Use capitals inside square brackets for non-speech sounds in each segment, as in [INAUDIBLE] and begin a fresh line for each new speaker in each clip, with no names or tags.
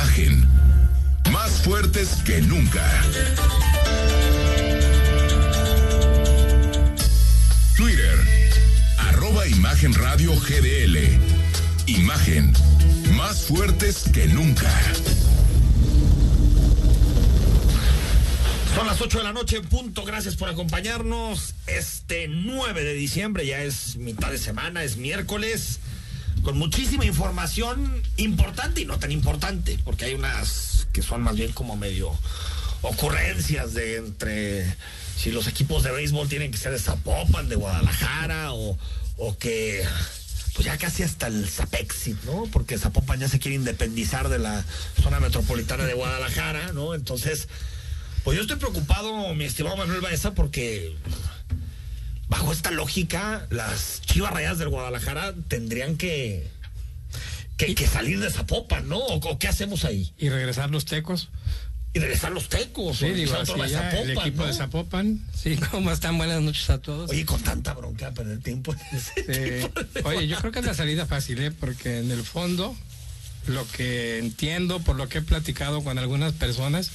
Imagen. Más fuertes que nunca. Twitter. Arroba Imagen GDL. Imagen. Más fuertes que nunca.
Son las 8 de la noche en punto. Gracias por acompañarnos. Este 9 de diciembre ya es mitad de semana, es miércoles. Con muchísima información importante y no tan importante, porque hay unas que son más bien como medio ocurrencias de entre si los equipos de béisbol tienen que ser de Zapopan, de Guadalajara, o, o que pues ya casi hasta el Zapexit, ¿no? Porque Zapopan ya se quiere independizar de la zona metropolitana de Guadalajara, ¿no? Entonces, pues yo estoy preocupado, mi estimado Manuel Baeza, porque bajo esta lógica, las chivas rayas del Guadalajara tendrían que, que, que salir de Zapopan, ¿no? ¿O, o qué hacemos ahí?
Y regresar los tecos.
Y regresar los tecos.
Sí, digo, así el equipo
¿no?
de Zapopan. Sí, [LAUGHS] ¿cómo están? Buenas noches a todos.
Oye, con tanta bronca perder tiempo.
Sí.
de- [LAUGHS]
Oye, yo creo que es la salida fácil, ¿eh? Porque en el fondo, lo que entiendo, por lo que he platicado con algunas personas,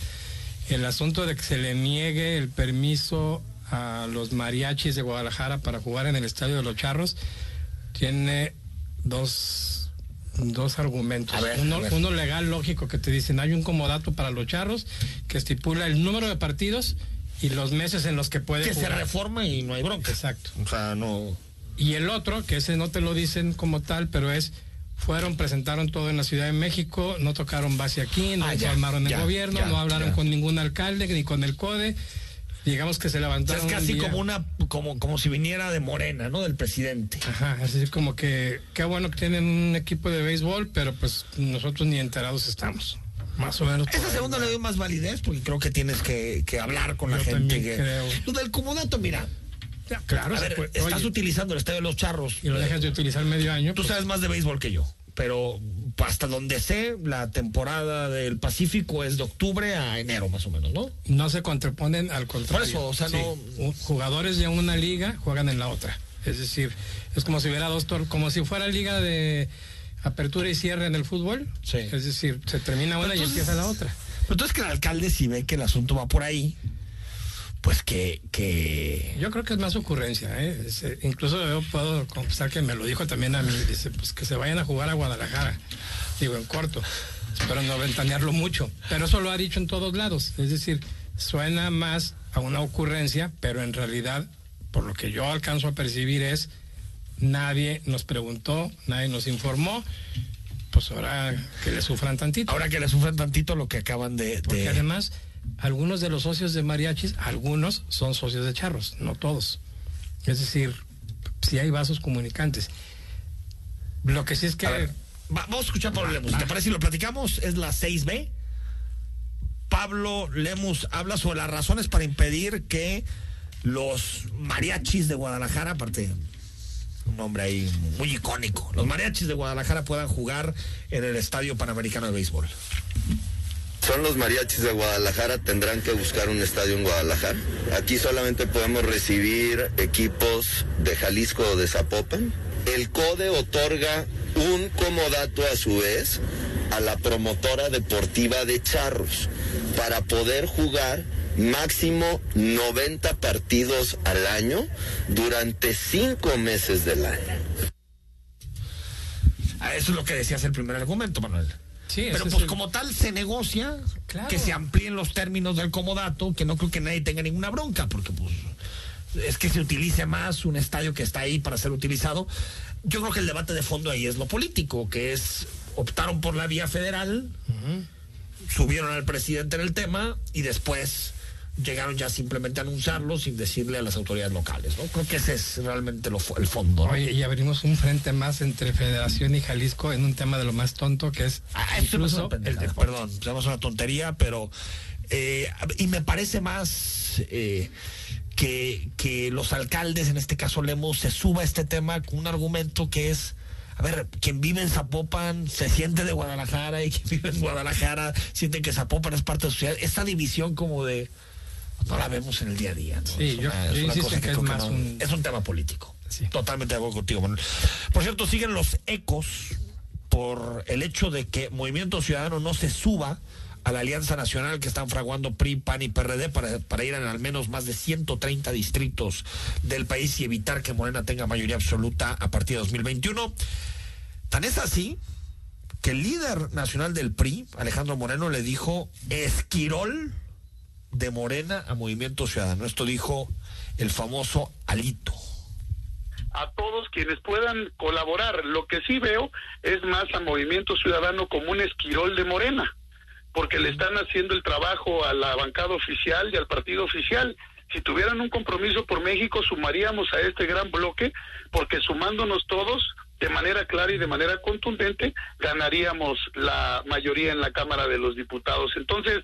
el asunto de que se le niegue el permiso a los mariachis de Guadalajara para jugar en el Estadio de los Charros, tiene dos, dos argumentos.
Ver,
uno, legal, lógico, que te dicen, hay un comodato para los Charros que estipula el número de partidos y los meses en los que puede
que se reforma y no hay bronca.
Exacto.
O sea, no.
Y el otro, que ese no te lo dicen como tal, pero es, fueron, presentaron todo en la Ciudad de México, no tocaron base aquí, no
Ah, ya,
informaron el
ya,
gobierno,
ya,
no hablaron con ningún alcalde ni con el CODE. Digamos que se
O sea,
levantaron.
es
un
casi
día-
como una, como, como si viniera de Morena, ¿no? Del presidente.
Ajá, es decir, como que qué bueno que tienen un equipo de béisbol, pero pues nosotros ni enterados estamos. Más o menos. ahí.
segunda le doy más validez porque creo que tienes que, que hablar con la gente. que-
creo.
Lo del comodato, mira.
Ya, claro,
A ver,
puede-
estás
oye,
utilizando el estadio de los charros.
y lo dejas de utilizar medio año.
Tú
pues,
sabes más de béisbol que yo, pero hasta donde sé, la temporada del Pacífico es de octubre a enero, más o menos, ¿no?
no se contraponen al contrario.
Por eso, o sea,
Sí,
no-
Jugadores de una liga juegan en la otra. Es decir, es como si hubiera dos como si fuera liga de apertura y cierre en el fútbol.
Sí.
Es decir, se termina una y empieza la otra.
Pero entonces que el alcalde si ve que el asunto va por ahí, pues que, que
Yo creo que es más ocurrencia. ¿eh? Es, eh, incluso yo puedo confesar que me lo dijo también a mí. Dice, pues que se vayan a jugar a Guadalajara. Digo, en corto. Espero no ventanearlo mucho. Pero eso lo ha dicho en todos lados. Es decir, suena más a una ocurrencia, pero en realidad, por lo que yo alcanzo a percibir es, nadie nos preguntó, nadie nos informó. Pues ahora que le sufran tantito.
ahora que le sufren tantito lo que acaban de...
Porque
de-
además, algunos de los socios de mariachis, algunos son socios de charros, no todos. Es decir, si hay vasos comunicantes. Lo que sí es que...
Vamos a escuchar Pablo Lemus. ¿Te parece si lo platicamos? Es la 6B. Pablo Lemus habla sobre las razones para impedir que los mariachis de Guadalajara, aparte un nombre ahí muy icónico, los mariachis de Guadalajara puedan jugar en el Estadio Panamericano de Béisbol.
Son los mariachis de Guadalajara, tendrán que buscar un estadio en Guadalajara. Aquí solamente podemos recibir equipos de Jalisco o de Zapopan. El CODE otorga un comodato a su vez a la promotora deportiva de Charros para poder jugar máximo 90 partidos al año durante cinco meses del año.
Ah, Eso es lo que decías el primer argumento, Manuel.
Sí,
Pero
es
pues
el-
como tal se negocia
Claro.
que se amplíen los términos del comodato, que no creo que nadie tenga ninguna bronca, porque pues es que se utilice más un estadio que está ahí para ser utilizado. Yo creo que el debate de fondo ahí es lo político, que es optaron por la vía federal, subieron al presidente en el tema y después llegaron ya simplemente a anunciarlo sin decirle a las autoridades locales, ¿no? Creo que ese es realmente lo el fondo, ¿no?
Oye, y abrimos un frente más entre Federación y Jalisco en un tema de lo más tonto que es
Ah,
incluso el deporte.
Perdón, es una tontería, pero. eh, y me parece más eh, que, que los alcaldes, en este caso Lemos, se suba a este tema con un argumento que es. A ver, quien vive en Zapopan se siente de Guadalajara y quien vive en Guadalajara siente que Zapopan es parte de su ciudad. Esta división como de. No la vemos en el día a día. ¿no?
Sí,
Es
yo-
una-
yo
es una
insisto
cosa
en que es
creo
más
no-
un-
es un tema político.
Sí.
Totalmente de acuerdo contigo, Manuel. Por cierto, siguen los ecos por el hecho de que Movimiento Ciudadano no se suba a la Alianza Nacional que están fraguando PRI, PAN y PRD para, para ir en al menos más de 130 distritos del país y evitar que Morena tenga mayoría absoluta a partir de 2021. Tan es así que el líder nacional del PRI, Alejandro Moreno, le dijo esquirol de Morena a Movimiento Ciudadano. Esto dijo el famoso Alito
a todos quienes puedan colaborar. Lo que sí veo es más a Movimiento Ciudadano como un esquirol de Morena porque le están haciendo el trabajo a la bancada oficial y al partido oficial. Si tuvieran un compromiso por México, sumaríamos a este gran bloque, porque sumándonos todos de manera clara y de manera contundente, ganaríamos la mayoría en la Cámara de los Diputados. Entonces,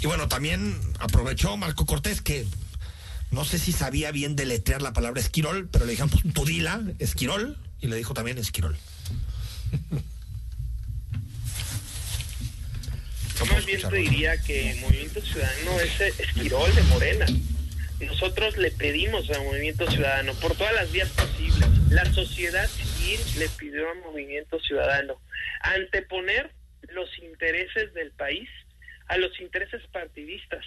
Y bueno, también aprovechó Marco Cortés que no sé si sabía bien deletrear la palabra esquirol, pero le dijeron, pues tú dila, esquirol, y le dijo también esquirol.
Más bien te diría que Movimiento Ciudadano es esquirol de Morena. Nosotros le pedimos a Movimiento Ciudadano por todas las vías posibles. La sociedad civil le pidió a Movimiento Ciudadano anteponer los intereses del país a los intereses partidistas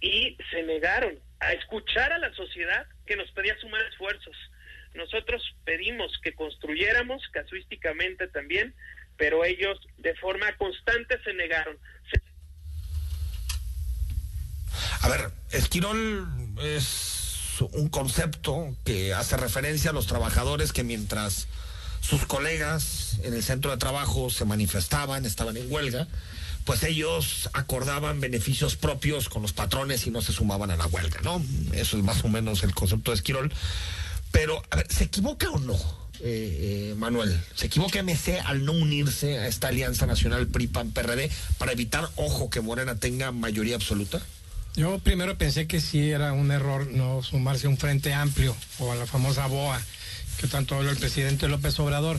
y se negaron a escuchar a la sociedad que nos pedía sumar esfuerzos. Nosotros pedimos que construyéramos casuísticamente también, pero ellos de forma constante se negaron.
A ver, Esquirol es un concepto que hace referencia a los trabajadores que mientras sus colegas en el centro de trabajo se manifestaban, estaban en huelga, pues ellos acordaban beneficios propios con los patrones y no se sumaban a la huelga, ¿no? Eso es más o menos el concepto de Esquirol. Pero, a ver, ¿se equivoca o no, eh, eh, Manuel? ¿Se equivoca MC al no unirse a esta alianza nacional PRI-PAN-PRD para evitar, ojo, que Morena tenga mayoría absoluta?
Yo primero pensé que sí era un error no sumarse a un frente amplio o a la famosa BOA que tanto habló el presidente López Obrador.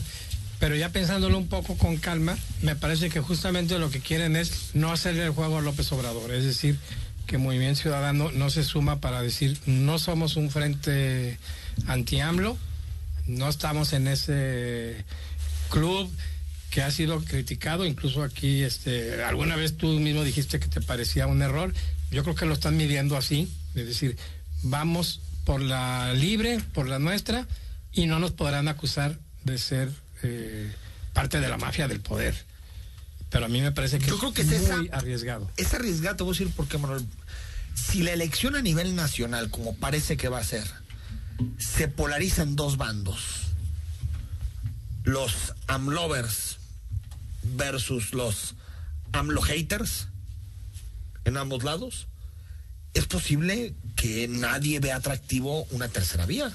Pero ya pensándolo un poco con calma, me parece que justamente lo que quieren es no hacerle el juego a López Obrador, es decir, que Movimiento Ciudadano no se suma para decir no somos un frente anti-AMLO, no estamos en ese club que ha sido criticado, incluso aquí, este, alguna vez tú mismo dijiste que te parecía un error, yo creo que lo están midiendo así, es decir, vamos por la libre, por la nuestra, y no nos podrán acusar de ser eh, parte de la mafia del poder. Pero a mí me parece que
Yo creo que es,
muy arriesgado.
Es arriesgado, te voy a decir por qué, Manuel. Si la elección a nivel nacional, como parece que va a ser, se polariza en dos bandos, los AMLovers versus los AMLO haters, en ambos lados, es posible que nadie vea atractivo una tercera vía.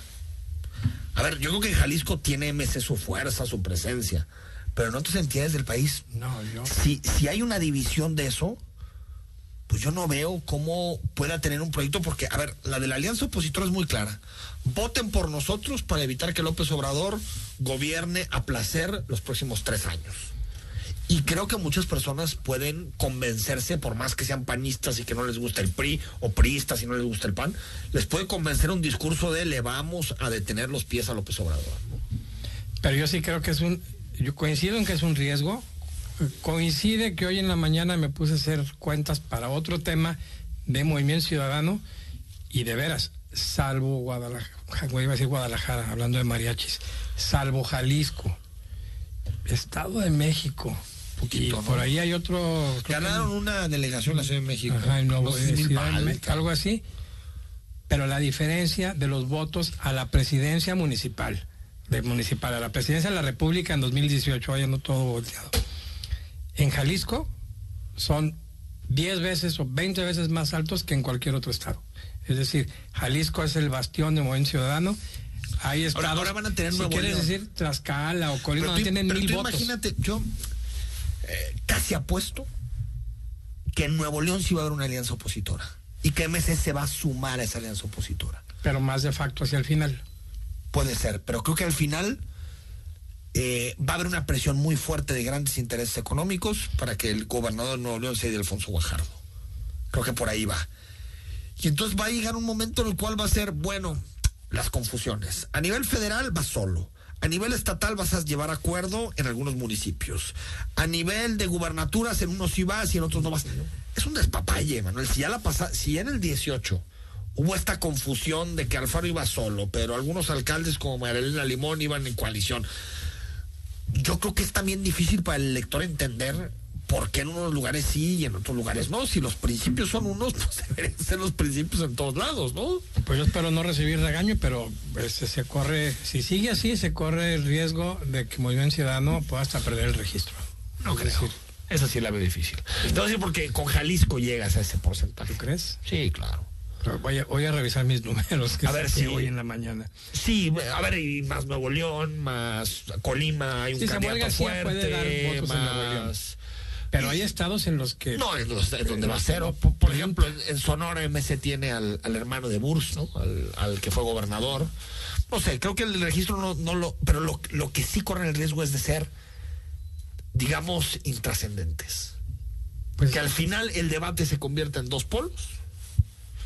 A ver, yo creo que Jalisco tiene MC su fuerza, su presencia, pero en otras entidades del país,
no, yo...
si, si hay una división de eso, pues yo no veo cómo pueda tener un proyecto, porque, a ver, la de la alianza opositora es muy clara. Voten por nosotros para evitar que López Obrador gobierne a placer los próximos tres años. Y creo que muchas personas pueden convencerse, por más que sean panistas y que no les gusta el PRI, o priistas y no les gusta el PAN, les puede convencer un discurso de le vamos a detener los pies a López Obrador.
Pero yo sí creo que es un, yo coincido en que es un riesgo. Coincide que hoy en la mañana me puse a hacer cuentas para otro tema de Movimiento Ciudadano y de veras, salvo Guadalajara, iba a decir Guadalajara, hablando de mariachis, salvo Jalisco, Estado de México,
Poquito,
y por
¿no?
ahí hay otro.
Ganaron una delegación en la Ciudad de México.
Ajá, no,
No sé si
algo así. Pero la diferencia de los votos a la presidencia municipal, de municipal a la presidencia de la República en 2018, vaya no todo volteado. En Jalisco son 10 veces o 20 veces más altos que en cualquier otro estado. Es decir, Jalisco es el bastión de Movimiento Ciudadano. Hay estados,
ahora van a tener
si
Nuevo
quieres decir Tlaxcala o Colima,
Pero
no tienen
pero
mil
tú
votos.
Imagínate, yo eh, casi apuesto que en Nuevo León sí va a haber una alianza opositora y que MC se va a sumar a esa alianza opositora.
Pero más de facto hacia el final.
Puede ser, pero creo que al final eh, va a haber una presión muy fuerte de grandes intereses económicos para que el gobernador de Nuevo León sea de Alfonso Guajardo. Creo que por ahí va. Y entonces va a llegar un momento en el cual va a ser, bueno, las confusiones. A nivel federal va solo. A nivel estatal vas a llevar acuerdo en algunos municipios. A nivel de gubernaturas en unos sí vas y en otros no vas. Es un despapalle, Manuel. Si ya la pasa, si en el 18 hubo esta confusión de que Alfaro iba solo, pero algunos alcaldes como Marilena Limón iban en coalición. Yo creo que es también difícil para el elector entender por qué en unos lugares sí y en otros lugares no. Si los principios son unos, [LAUGHS] pues deberían ser los principios en todos lados, ¿no?
Pues yo espero no recibir regaño, pero este, se corre, si sigue así, se corre el riesgo de que Movimiento Ciudadano pueda hasta perder el registro.
No creo. Esa sí la veo difícil. Decir porque con Jalisco llegas a ese porcentaje.
¿Tú crees?
Sí, claro.
Voy a, voy a revisar mis [LAUGHS] números que
A ver si-
hoy en la mañana.
Sí, a ver, y más Nuevo León, más Colima, hay un
Sí,
candidato fuerte,
dar votos en Nuevo León. Pero hay estados en los que
No, los- es donde va cero. Por, por ejemplo, en, en Sonora MC tiene al, al hermano de Burs, ¿no? Al, al que fue gobernador. No sé, creo que el registro no, no lo... Pero lo, lo que sí corren el riesgo es de ser, digamos, intrascendentes.
pues,
Que al final el debate se convierta en dos polos,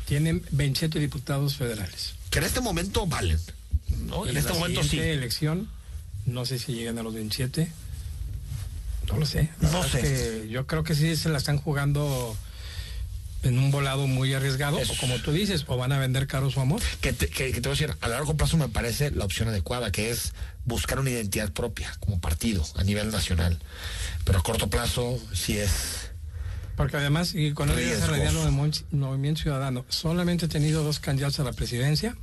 tienen 27 diputados federales.
que en este momento valen. ¿no? En este
la
momento sí.
elección, no sé si llegan a los 27. No lo sé. La
No sé.
es que yo creo que sí se la están jugando en un volado muy arriesgado,
Es-
o como tú dices, o van a vender caro su amor.
que te, que- que te voy a decir, a largo plazo me parece la opción adecuada, que es buscar una identidad propia como partido a nivel nacional. Pero a corto plazo sí es...
Porque además, y desarrollado de Mon- Movimiento Ciudadano, solamente ha tenido dos candidatos a la presidencia,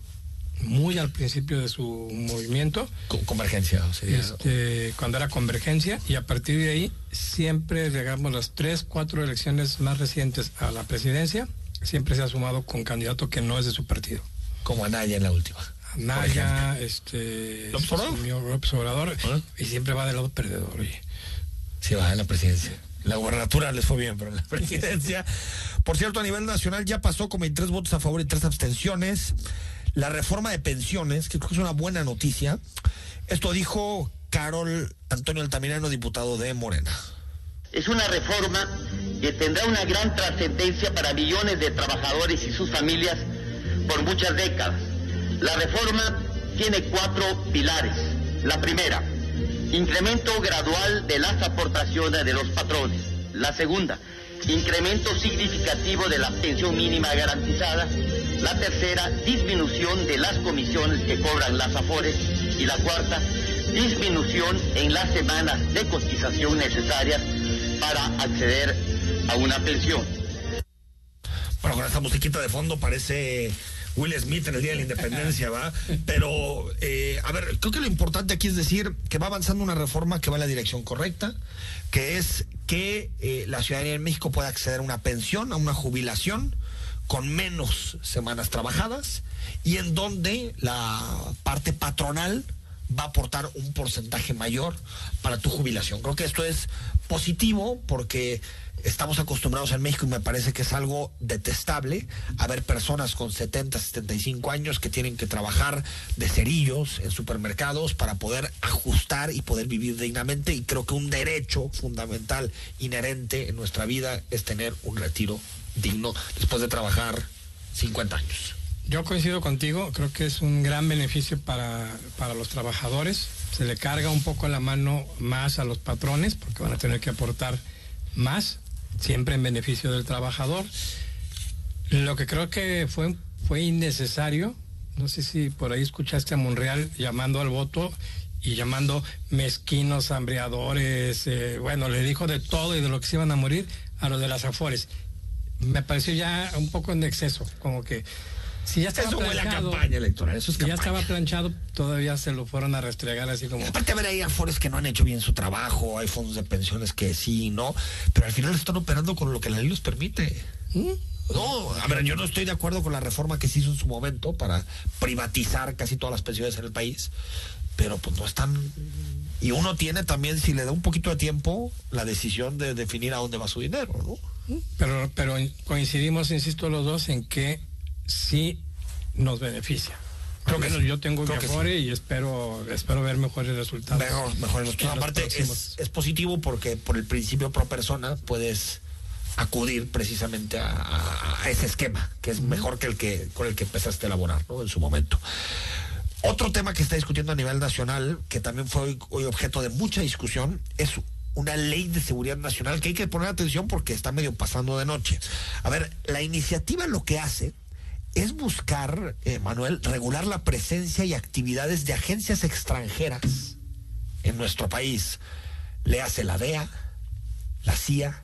muy al principio de su movimiento,
co- convergencia. sería-
este, cuando era convergencia, y a partir de ahí, siempre, digamos, las tres, cuatro elecciones más recientes a la presidencia, siempre se ha sumado con candidato que no es de su partido.
como Anaya en la última.
Naya, este,
¿López Obrador?
López Obrador,
¿Ah?
y siempre va del lado perdedor. oye.
Sí, va en la presidencia. La gubernatura les fue bien, pero en la [LAUGHS] presidencia. Por cierto, a nivel nacional ya pasó con 23 votos a favor y 3 abstenciones. La reforma de pensiones, que creo que es una buena noticia. Esto dijo Carol Antonio Altamirano, diputado de Morena.
Es una reforma que tendrá una gran trascendencia para millones de trabajadores y sus familias por muchas décadas. La reforma tiene cuatro pilares. La primera, incremento gradual de las aportaciones de los patrones. La segunda, incremento significativo de la pensión mínima garantizada. La tercera, disminución de las comisiones que cobran las AFORES. Y la cuarta, disminución en las semanas de cotización necesarias para acceder a una pensión.
Bueno, con esta musiquita de fondo parece Will Smith en el Día de la Independencia, ¿va? Pero, eh, a ver, creo que lo importante aquí es decir que va avanzando una reforma que va en la dirección correcta, que es que eh, la ciudadanía en México pueda acceder a una pensión, a una jubilación con menos semanas trabajadas y en donde la parte patronal va a aportar un porcentaje mayor para tu jubilación. Creo que esto es positivo porque estamos acostumbrados en México y me parece que es algo detestable a ver personas con 70, 75 años que tienen que trabajar de cerillos en supermercados para poder ajustar y poder vivir dignamente y creo que un derecho fundamental inherente en nuestra vida es tener un retiro digno después de trabajar 50 años.
Yo coincido contigo, creo que es un gran beneficio para, para los trabajadores. Se le carga un poco la mano más a los patrones porque van a tener que aportar más, siempre en beneficio del trabajador. Lo que creo que fue, fue innecesario, no sé si por ahí escuchaste a Monreal llamando al voto y llamando mezquinos, hambreadores, eh, bueno, le dijo de todo y de lo que se iban a morir a los de las Afores. Me pareció ya un poco en exceso, como que si ya estaba
Eso
planchado,
campaña electoral, eso es
si ya estaba planchado, todavía se lo fueron a restregar así como...
Aparte, a ver, hay afores que no han hecho bien su trabajo, hay fondos de pensiones que sí, ¿no? Pero al final están operando con lo que la ley les permite.
¿Mm?
No, a ver, yo no estoy de acuerdo con la reforma que se hizo en su momento para privatizar casi todas las pensiones en el país, pero pues no están... Y uno tiene también, si le da un poquito de tiempo, la decisión de definir a dónde va su dinero, ¿no?
Pero, pero coincidimos, insisto, los dos en que sí nos beneficia.
Creo que
menos
sí.
yo tengo
Creo que
Afore y espero, espero ver mejores resultados.
Mejor, mejor.
en los
Aparte, es, es positivo porque por el principio pro persona puedes acudir precisamente a, ese esquema, que es mejor que el que con el que empezaste a elaborar ¿no? en su momento. Otro tema que está discutiendo a nivel nacional, que también fue hoy, objeto de mucha discusión, es una ley de seguridad nacional que hay que poner atención porque está medio pasando de noche. A ver, la iniciativa lo que hace es buscar, eh, Manuel, regular la presencia y actividades de agencias extranjeras en nuestro país. Le hace la DEA, la CIA,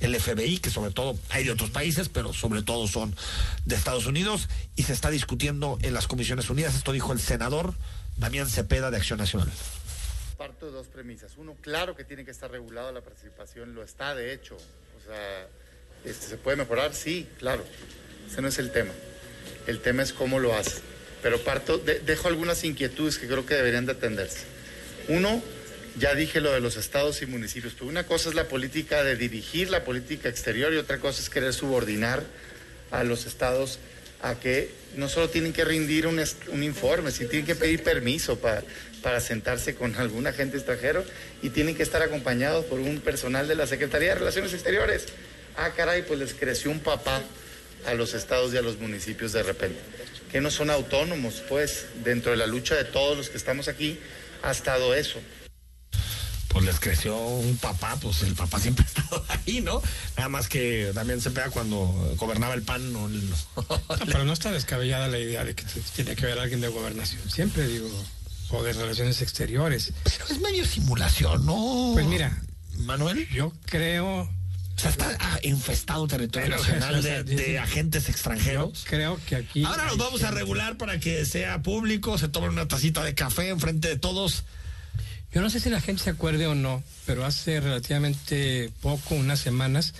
el FBI, que sobre todo hay de otros países, pero sobre todo son de Estados Unidos, y se está discutiendo en las Comisiones Unidas. Esto dijo el senador Damián Cepeda de Acción Nacional.
Parto de dos premisas. Uno, claro que tiene que estar regulado la participación, lo está de hecho. O sea, este, ¿se puede mejorar? Sí, claro. Ese no es el tema. El tema es cómo lo hace. Pero parto, dejo algunas inquietudes que creo que deberían de atenderse. Uno, ya dije lo de los estados y municipios, pero una cosa es la política de dirigir la política exterior y otra cosa es querer subordinar a los estados a que no solo tienen que rendir un, informe, sino tienen que pedir permiso para, para sentarse con algún agente extranjero y tienen que estar acompañados por un personal de la Secretaría de Relaciones Exteriores. Ah, caray, pues les creció un papá a los estados y a los municipios de repente, que no son autónomos, pues dentro de la lucha de todos los que estamos aquí ha estado eso
pues les creció un papá, pues el papá siempre [LAUGHS] ha estado ahí, ¿no? Nada más que también se pega cuando gobernaba el PAN. No,
pero no está descabellada la idea de que tiene que haber alguien de gobernación. Siempre digo, o de relaciones exteriores.
Pero es medio simulación, ¿no?
Pues mira,
Manuel.
Yo creo
o sea, está ah, infestado territorio nacional de, agentes extranjeros.
creo que aquí.
Ahora los vamos a regular para que sea público, se tomen una tacita de café enfrente de todos
yo no sé si la gente se acuerde o no, pero hace relativamente poco, unas semanas,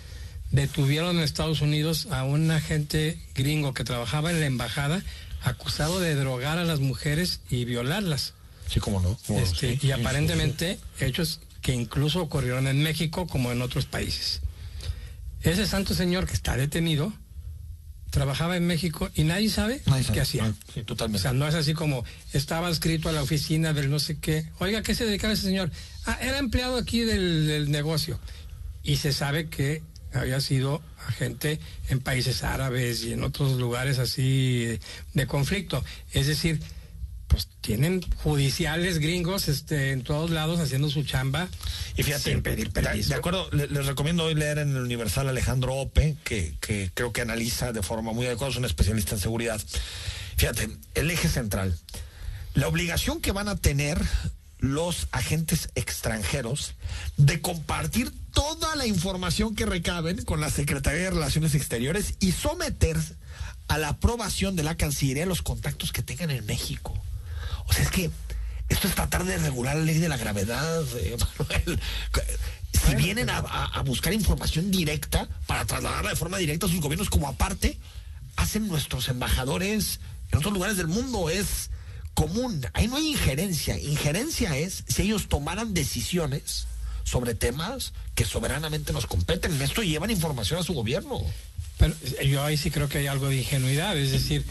detuvieron en Estados Unidos a un agente gringo que trabajaba en la embajada acusado de drogar a las mujeres y violarlas.
Sí, cómo no.
Este, y aparentemente hechos que incluso ocurrieron en México como en otros países. Ese santo señor que está detenido trabajaba en México y nadie sabe qué hacía.
sí, totalmente.
O sea, no es así como estaba escrito a la oficina del no sé qué. Oiga, ¿qué se dedicaba ese señor? Ah, era empleado aquí del, negocio. Y se sabe que había sido agente en países árabes y en otros lugares así de conflicto. Es decir, pues tienen judiciales gringos este, en todos lados haciendo su chamba
y fíjate, sin pedir permiso. De acuerdo, les, recomiendo hoy leer en el Universal Alejandro Ope, que, que creo que analiza de forma muy adecuada, es un especialista en seguridad. Fíjate, el eje central, la obligación que van a tener los agentes extranjeros de compartir toda la información que recaben con la Secretaría de Relaciones Exteriores y someterse a la aprobación de la Cancillería los contactos que tengan en México. O sea, es que esto es tratar de regular la ley de la gravedad, eh, [LAUGHS] Si vienen a, buscar información directa para trasladarla de forma directa a sus gobiernos, como aparte hacen nuestros embajadores en otros lugares del mundo, es común. Ahí no hay injerencia. Injerencia es si ellos tomaran decisiones sobre temas que soberanamente nos competen. En esto llevan información a su gobierno.
Pero yo ahí sí creo que hay algo de ingenuidad, es decir,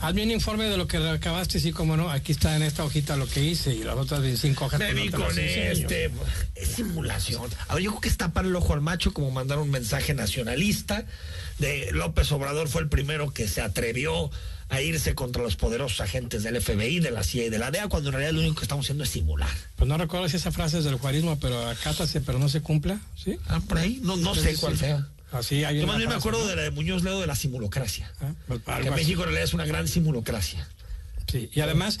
Hazme un informe de lo que acabaste, sí, como no, aquí está en esta hojita lo que hice y las otras 25 hojas.
Me con este, es simulación. A ver, yo creo que está para el ojo al macho como mandar un mensaje nacionalista de López Obrador fue el primero que se atrevió a irse contra los poderosos agentes del FBI, de la CIA y de la DEA, cuando en realidad lo único que estamos haciendo es simular.
Pues no recuerdo si esa frase es del juarismo, pero acátase, pero no se cumpla, ¿sí?
Ah, por ahí, no, no sé cuál sea.
Así hay
Yo más bien me acuerdo de la de Muñoz Ledo de la simulocracia. Ah, pues, que México en realidad es una gran simulocracia.
Sí, y además,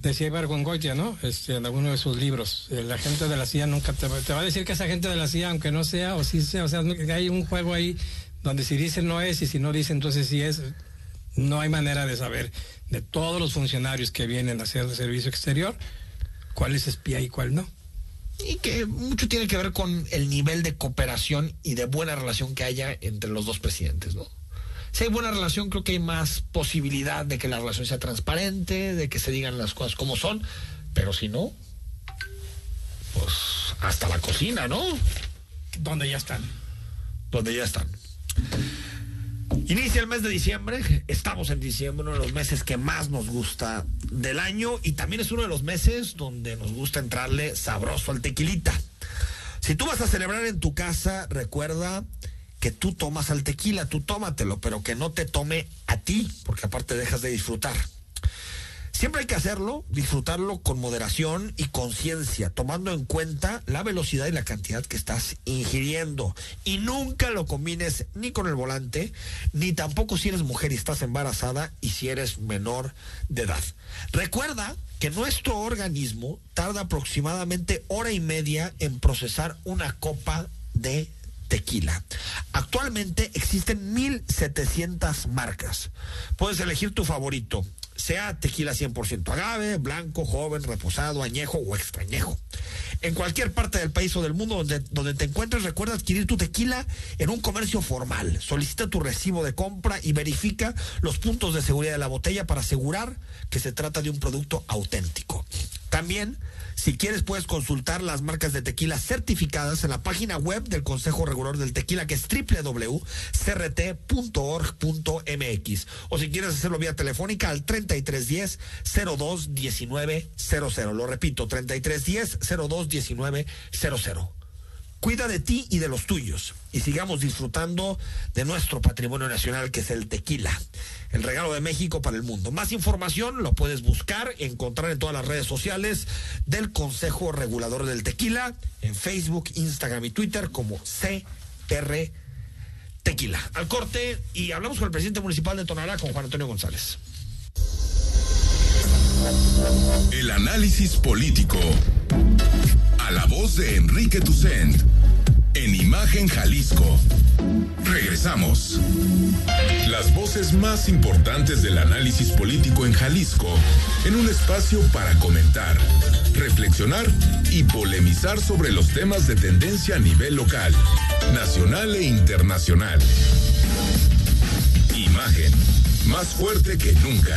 decía Ibargüengoitia, ¿no? Este, en alguno de sus libros, eh, la gente de la CIA nunca te, va a decir que es agente de la CIA, aunque no sea, o sí sea, o sea, hay un juego ahí donde si dice no es y si no dice entonces sí es. No hay manera de saber de todos los funcionarios que vienen a hacer el servicio exterior cuál es espía y cuál no
y que mucho tiene que ver con el nivel de cooperación y de buena relación que haya entre los dos presidentes, ¿no? Si hay buena relación, creo que hay más posibilidad de que la relación sea transparente, de que se digan las cosas como son, pero si no, pues hasta la cocina, ¿no?
Donde ya están.
Donde ya están. Inicia el mes de diciembre, estamos en diciembre, uno de los meses que más nos gusta del año y también es uno de los meses donde nos gusta entrarle sabroso al tequilita. Si tú vas a celebrar en tu casa, recuerda que tú tomas al tequila, tú tómatelo, pero que no te tome a ti, porque aparte dejas de disfrutar. Siempre hay que hacerlo, disfrutarlo con moderación y conciencia, tomando en cuenta la velocidad y la cantidad que estás ingiriendo. Y nunca lo combines ni con el volante, ni tampoco si eres mujer y estás embarazada y si eres menor de edad. Recuerda que nuestro organismo tarda aproximadamente hora y media en procesar una copa de tequila. Actualmente existen 1700 marcas. Puedes elegir tu favorito sea tequila 100% agave, blanco, joven, reposado, añejo o extrañejo. En cualquier parte del país o del mundo donde, donde te encuentres, recuerda adquirir tu tequila en un comercio formal. Solicita tu recibo de compra y verifica los puntos de seguridad de la botella para asegurar que se trata de un producto auténtico. También si quieres, puedes consultar las marcas de tequila certificadas en la página web del Consejo Regulador del Tequila, que es www.crt.org.mx. O si quieres hacerlo vía telefónica al 3310 021900. Lo repito, 3310 021900 cuida de ti y de los tuyos y sigamos disfrutando de nuestro patrimonio nacional que es el tequila, el regalo de México para el mundo. Más información lo puedes buscar, encontrar en todas las redes sociales del Consejo Regulador del Tequila, en Facebook, Instagram y Twitter como CR Tequila. Al corte y hablamos con el presidente municipal de Tonalá, con Juan Antonio González.
El análisis político. A la voz de Enrique Tucent. En Imagen Jalisco. Regresamos. Las voces más importantes del análisis político en Jalisco. En un espacio para comentar, reflexionar y polemizar sobre los temas de tendencia a nivel local, nacional e internacional. Imagen. Más fuerte que nunca.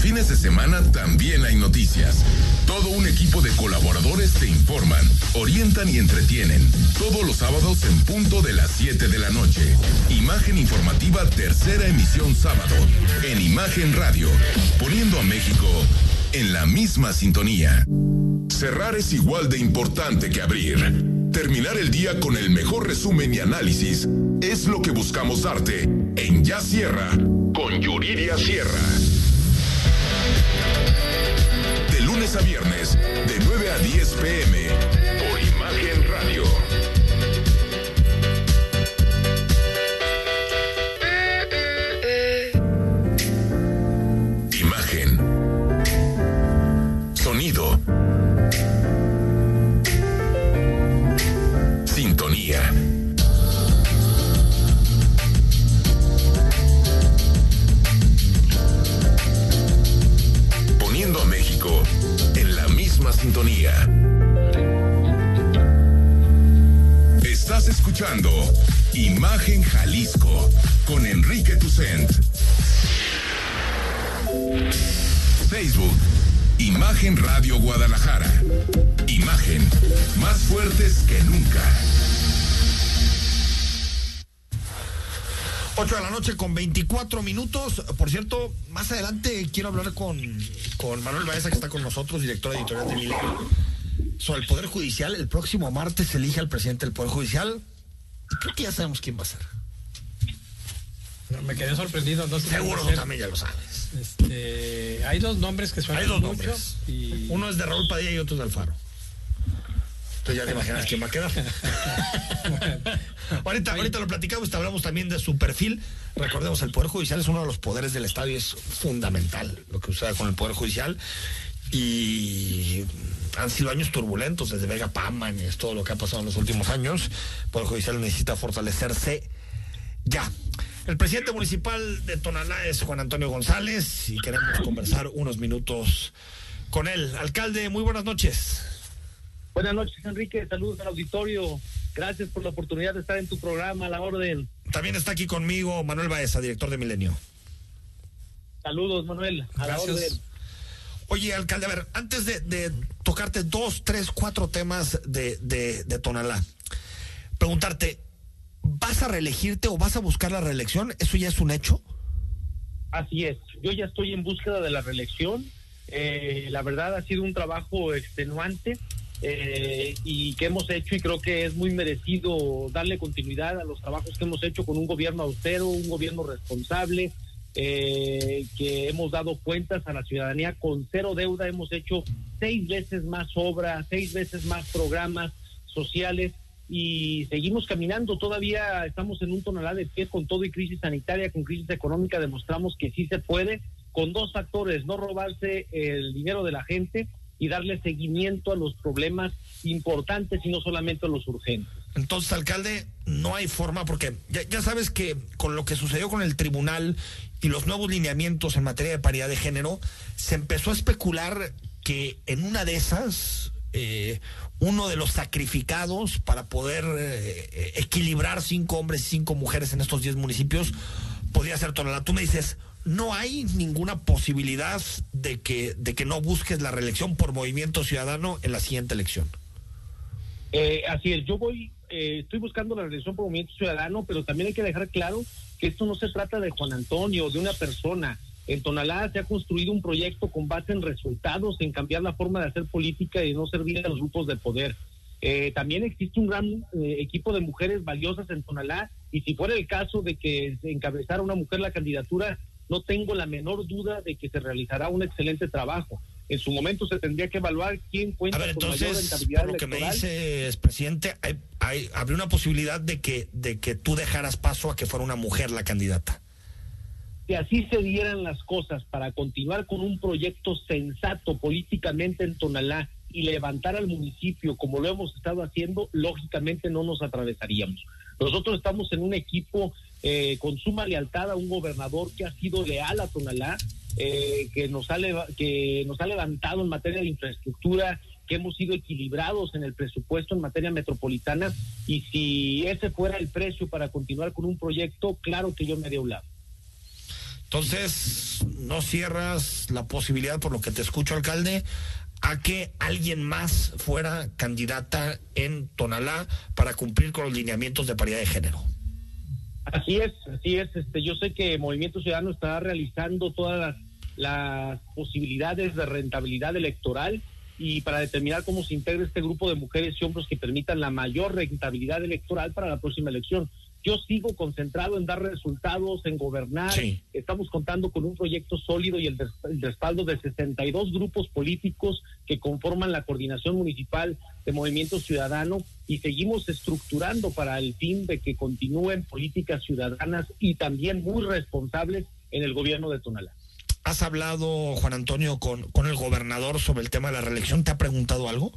Fines de semana también hay noticias. Todo un equipo de colaboradores te informan, orientan y entretienen. Todos los sábados en punto de las 7 de la noche. Imagen informativa tercera emisión sábado. En Imagen Radio, poniendo a México en la misma sintonía. Cerrar es igual de importante que abrir. Terminar el día con el mejor resumen y análisis es lo que buscamos darte en Ya Sierra con Yuridia Sierra. Lunes a viernes, de 9 a 10 pm, Estás escuchando Imagen Jalisco con Enrique Tucent. Facebook, Imagen Radio Guadalajara. Imagen, más fuertes que nunca.
8 de la noche con 24 minutos. Por cierto, más adelante quiero hablar con, con Manuel Baeza, que está con nosotros, director editorial de Milenio, sobre el Poder Judicial. El próximo martes se elige al presidente del Poder Judicial. Y creo que ya sabemos quién va a ser. ¿No?
me quedé sorprendido. No
Seguro tú también ya lo sabes.
Este, hay dos nombres que suenan
Hay dos
mucho.
nombres.
Y...
Uno es de Raúl Padilla y otro es de Alfaro. Tú ya te imaginas quién va a quedar. [LAUGHS] ahorita, ahorita lo platicamos, te hablamos también de su perfil. Recordemos, el Poder Judicial es uno de los poderes del Estado y es fundamental lo que sucede con el Poder Judicial. Y han sido años turbulentos desde Vega Paman, es todo lo que ha pasado en los últimos años. El Poder Judicial necesita fortalecerse ya. El presidente municipal de Tonalá es Juan Antonio González y queremos conversar unos minutos con él. Alcalde, muy buenas noches.
Buenas noches, Enrique. Saludos al auditorio. Gracias por la oportunidad de estar en tu programa, a la orden.
También está aquí conmigo Manuel Baeza, director de Milenio.
Saludos, Manuel, a la orden.
Oye, alcalde, a ver, antes de, de tocarte dos, tres, cuatro temas de, de, de Tonalá, preguntarte, ¿vas a reelegirte o vas a buscar la reelección? ¿Eso ya es un hecho?
Así es. Yo ya estoy en búsqueda de la reelección. Eh, la verdad ha sido un trabajo extenuante eh, y que hemos hecho y creo que es muy merecido darle continuidad a los trabajos que hemos hecho con un gobierno austero, un gobierno responsable, eh, que hemos dado cuentas a la ciudadanía con cero deuda, hemos hecho seis veces más obra, seis veces más programas sociales y seguimos caminando. Todavía estamos en un tonalá de pie con todo y crisis sanitaria, con crisis económica, demostramos que sí se puede con dos factores, no robarse el dinero de la gente y darle seguimiento a los problemas importantes y no solamente a los urgentes.
Entonces, alcalde, no hay forma, porque ya, sabes que con lo que sucedió con el tribunal y los nuevos lineamientos en materia de paridad de género, se empezó a especular que en una de esas, eh, uno de los sacrificados para poder eh, equilibrar cinco hombres y cinco mujeres en estos diez municipios podría ser Tonalá. Tú me dices, no hay ninguna posibilidad de que, de que no busques la reelección por movimiento ciudadano en la siguiente elección.
Eh, así es, yo voy, eh, estoy buscando la reelección por Movimiento Ciudadano, pero también hay que dejar claro que esto no se trata de Juan Antonio, de una persona. En Tonalá se ha construido un proyecto con base en resultados, en cambiar la forma de hacer política y no servir a los grupos de poder. Eh, también existe un gran eh, equipo de mujeres valiosas en Tonalá y si fuera el caso de que encabezara una mujer la candidatura, no tengo la menor duda de que se realizará un excelente trabajo. En su momento se tendría que evaluar quién cuenta
A ver,
con mayor
entonces,
rentabilidad
por lo que me
electoral.
dices, presidente, hay, hay- habría una posibilidad de que, de que tú dejaras paso a que fuera una mujer la candidata.
si así se dieran las cosas para continuar con un proyecto sensato políticamente en Tonalá y levantar al municipio como lo hemos estado haciendo, lógicamente no nos atravesaríamos. Nosotros estamos en un equipo eh, con suma lealtad a un gobernador que ha sido leal a Tonalá, eh, que, nos ha que nos ha levantado en materia de infraestructura, que hemos sido equilibrados en el presupuesto en materia metropolitana y si ese fuera el precio para continuar con un proyecto, claro que yo me haría un lado.
Entonces, no cierras la posibilidad, por lo que te escucho, alcalde, a que alguien más fuera candidata en Tonalá para cumplir con los lineamientos de paridad de género.
Así es, así es. Este, yo sé que Movimiento Ciudadano está realizando todas las, las posibilidades de rentabilidad electoral y para determinar cómo se integra este grupo de mujeres y hombres que permitan la mayor rentabilidad electoral para la próxima elección. Yo sigo concentrado en dar resultados, en gobernar.
Sí.
Estamos contando con un proyecto sólido y el respaldo de 62 grupos políticos que conforman la coordinación municipal de Movimiento Ciudadano y seguimos estructurando para el fin de que continúen políticas ciudadanas y también muy responsables en el gobierno de Tonalá.
¿Has hablado, Juan Antonio, con, con el gobernador sobre el tema de la reelección? ¿Te ha preguntado algo?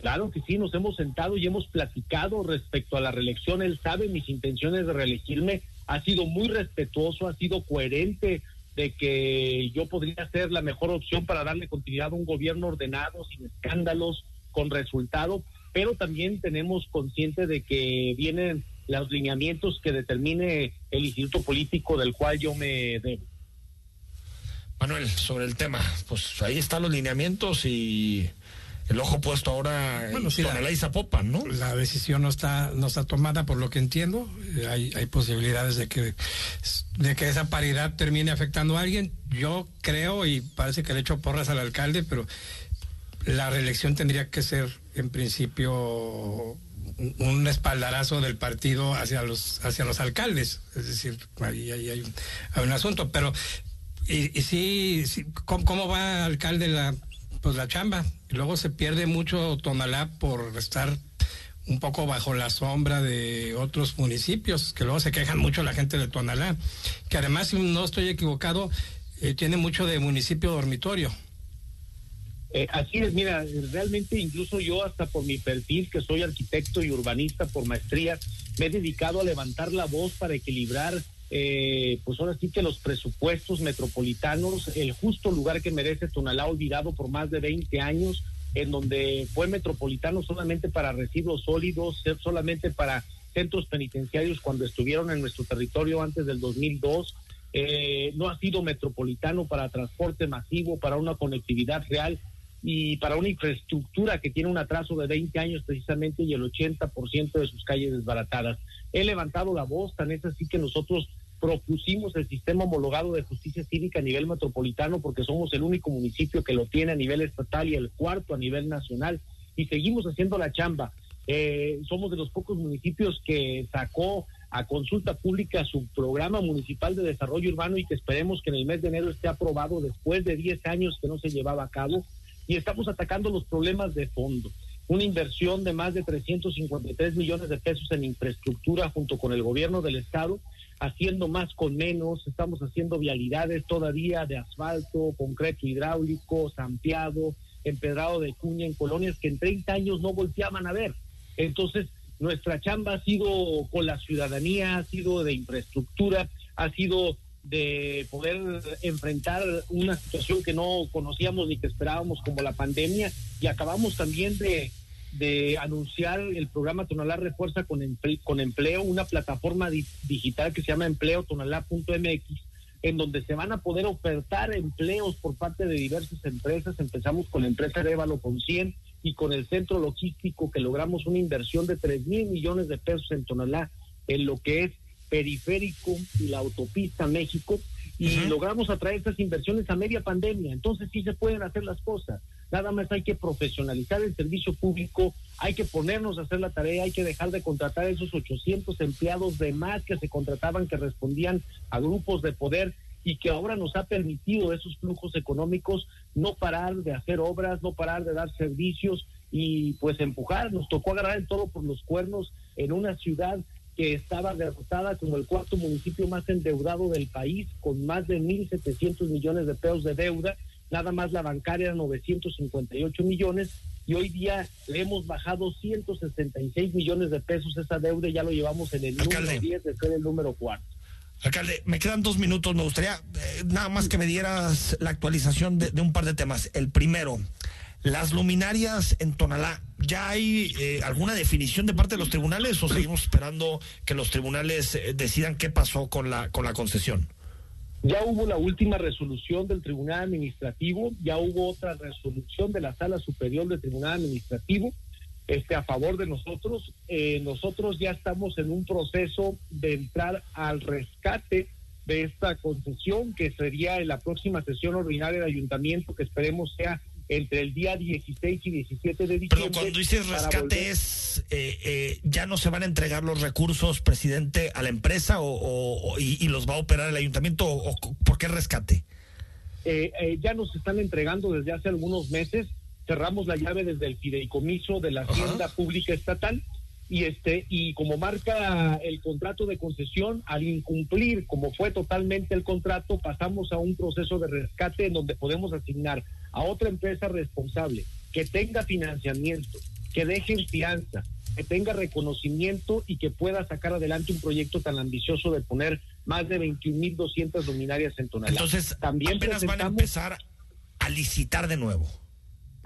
Claro que sí, nos hemos sentado y hemos platicado respecto a la reelección. Él sabe mis intenciones de reelegirme. Ha sido muy respetuoso, ha sido coherente de que yo podría ser la mejor opción para darle continuidad a un gobierno ordenado, sin escándalos, con resultado, pero también tenemos consciente de que vienen los lineamientos que determine el instituto político del cual yo me debo.
Manuel, sobre el tema, pues ahí están los lineamientos y el ojo puesto ahora
Bueno,
en
sí, la-
y Zapopan, ¿no?
La decisión no está, no está tomada por lo que entiendo. Eh, Hay, hay posibilidades de que, de que esa paridad termine afectando a alguien. Yo creo, y parece que le echo porras al alcalde, pero la reelección tendría que ser en principio un espaldarazo del partido hacia los hacia los alcaldes. Es decir, ahí, hay, un, hay, un, asunto. Pero, y, y sí, sí ¿cómo, va alcalde la pues la chamba? luego se pierde mucho Tonalá por estar un poco bajo la sombra de otros municipios, que luego se quejan mucho la gente de Tonalá, que además, si no estoy equivocado, eh, tiene mucho de municipio dormitorio.
Eh, así es, mira, realmente incluso yo hasta por mi perfil, que soy arquitecto y urbanista por maestría, me he dedicado a levantar la voz para equilibrar, eh, pues ahora sí que los presupuestos metropolitanos, el justo lugar que merece Tonalá, olvidado por más de 20 años, en donde fue metropolitano solamente para residuos sólidos, solamente para centros penitenciarios cuando estuvieron en nuestro territorio antes del 2002. Eh, no ha sido metropolitano para transporte masivo, para una conectividad real y para una infraestructura que tiene un atraso de 20 años precisamente y el 80% de sus calles desbaratadas. He levantado la voz, tan es así que nosotros propusimos el sistema homologado de justicia cívica a nivel metropolitano porque somos el único municipio que lo tiene a nivel estatal y el cuarto a nivel nacional y seguimos haciendo la chamba. Eh, somos de los pocos municipios que sacó a consulta pública su programa municipal de desarrollo urbano y que esperemos que en el mes de enero esté aprobado después de 10 años que no se llevaba a cabo y estamos atacando los problemas de fondo. Una inversión de más de 353 millones de pesos en infraestructura junto con el gobierno del estado haciendo más con menos, estamos haciendo vialidades todavía de asfalto, concreto hidráulico, zampeado, empedrado de cuña en colonias que en 30 años no volteaban a ver. Entonces, nuestra chamba ha sido con la ciudadanía, ha sido de infraestructura, ha sido de poder enfrentar una situación que no conocíamos ni que esperábamos como la pandemia y acabamos también de de anunciar el programa Tonalá Refuerza con, con Empleo, una plataforma digital que se llama empleotonalá.mx, en donde se van a poder ofertar empleos por parte de diversas empresas. Empezamos con la empresa Révalo con 100 y con el centro logístico que logramos una inversión de 3 mil millones de pesos en Tonalá, en lo que es periférico y la autopista México, y logramos atraer estas inversiones a media pandemia. Entonces sí se pueden hacer las cosas. Nada más hay que profesionalizar el servicio público, hay que ponernos a hacer la tarea, hay que dejar de contratar esos 800 empleados de más que se contrataban, que respondían a grupos de poder y que ahora nos ha permitido esos flujos económicos no parar de hacer obras, no parar de dar servicios y pues empujar. Nos tocó agarrar el todo por los cuernos en una ciudad que estaba derrotada como el cuarto municipio más endeudado del país, con más de 1.700 millones de pesos de deuda nada más la bancaria era 958 millones y hoy día le hemos bajado 166 millones de pesos esa deuda y ya lo llevamos en el número 10 de ser el número 4.
Alcalde, me quedan dos minutos. Me gustaría eh, nada más que me dieras la actualización de, un par de temas. El primero, las luminarias en Tonalá. ¿Ya hay eh, alguna definición de parte de los tribunales o seguimos esperando que los tribunales eh, decidan qué pasó con la, con la concesión?
Ya hubo la última resolución del Tribunal Administrativo, ya hubo otra resolución de la Sala Superior del Tribunal Administrativo este, a favor de nosotros. Eh, nosotros ya estamos en un proceso de entrar al rescate de esta concesión, que sería en la próxima sesión ordinaria del ayuntamiento, que esperemos sea entre el día 16 y 17 de diciembre.
Pero cuando dices rescate es, eh, eh, ¿ya no se van a entregar los recursos, presidente, a la empresa o, y, los va a operar el ayuntamiento? ¿O, por qué rescate?
Eh, ya nos están entregando desde hace algunos meses. Cerramos la llave desde el fideicomiso de la Hacienda Pública Estatal y este y como marca el contrato de concesión al incumplir como fue totalmente el contrato pasamos a un proceso de rescate en donde podemos asignar a otra empresa responsable que tenga financiamiento, que deje fianza, que tenga reconocimiento y que pueda sacar adelante un proyecto tan ambicioso de poner más de 21.200 luminarias en Tonalá.
Entonces, también apenas van a empezar a licitar de nuevo.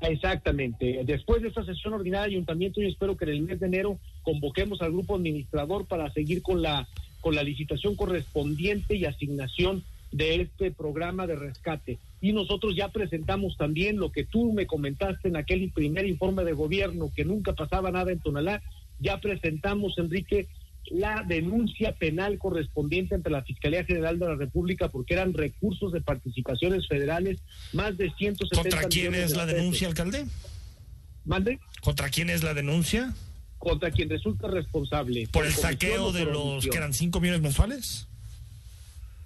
Exactamente. Después de esta sesión ordinaria de ayuntamiento, yo espero que en el mes de enero convoquemos al grupo administrador para seguir con la con la licitación correspondiente y asignación de este programa de rescate y nosotros ya presentamos también lo que tú me comentaste en aquel primer informe de gobierno, que nunca pasaba nada en Tonalá, ya presentamos, Enrique, la denuncia penal correspondiente ante la Fiscalía General de la República porque eran recursos de participaciones federales, más de 170
¿Contra quién es la denuncia, alcalde?
¿Mande?
¿Contra quién es la denuncia?
contra quien resulta responsable.
¿Por el saqueo de los que eran 5 millones mensuales?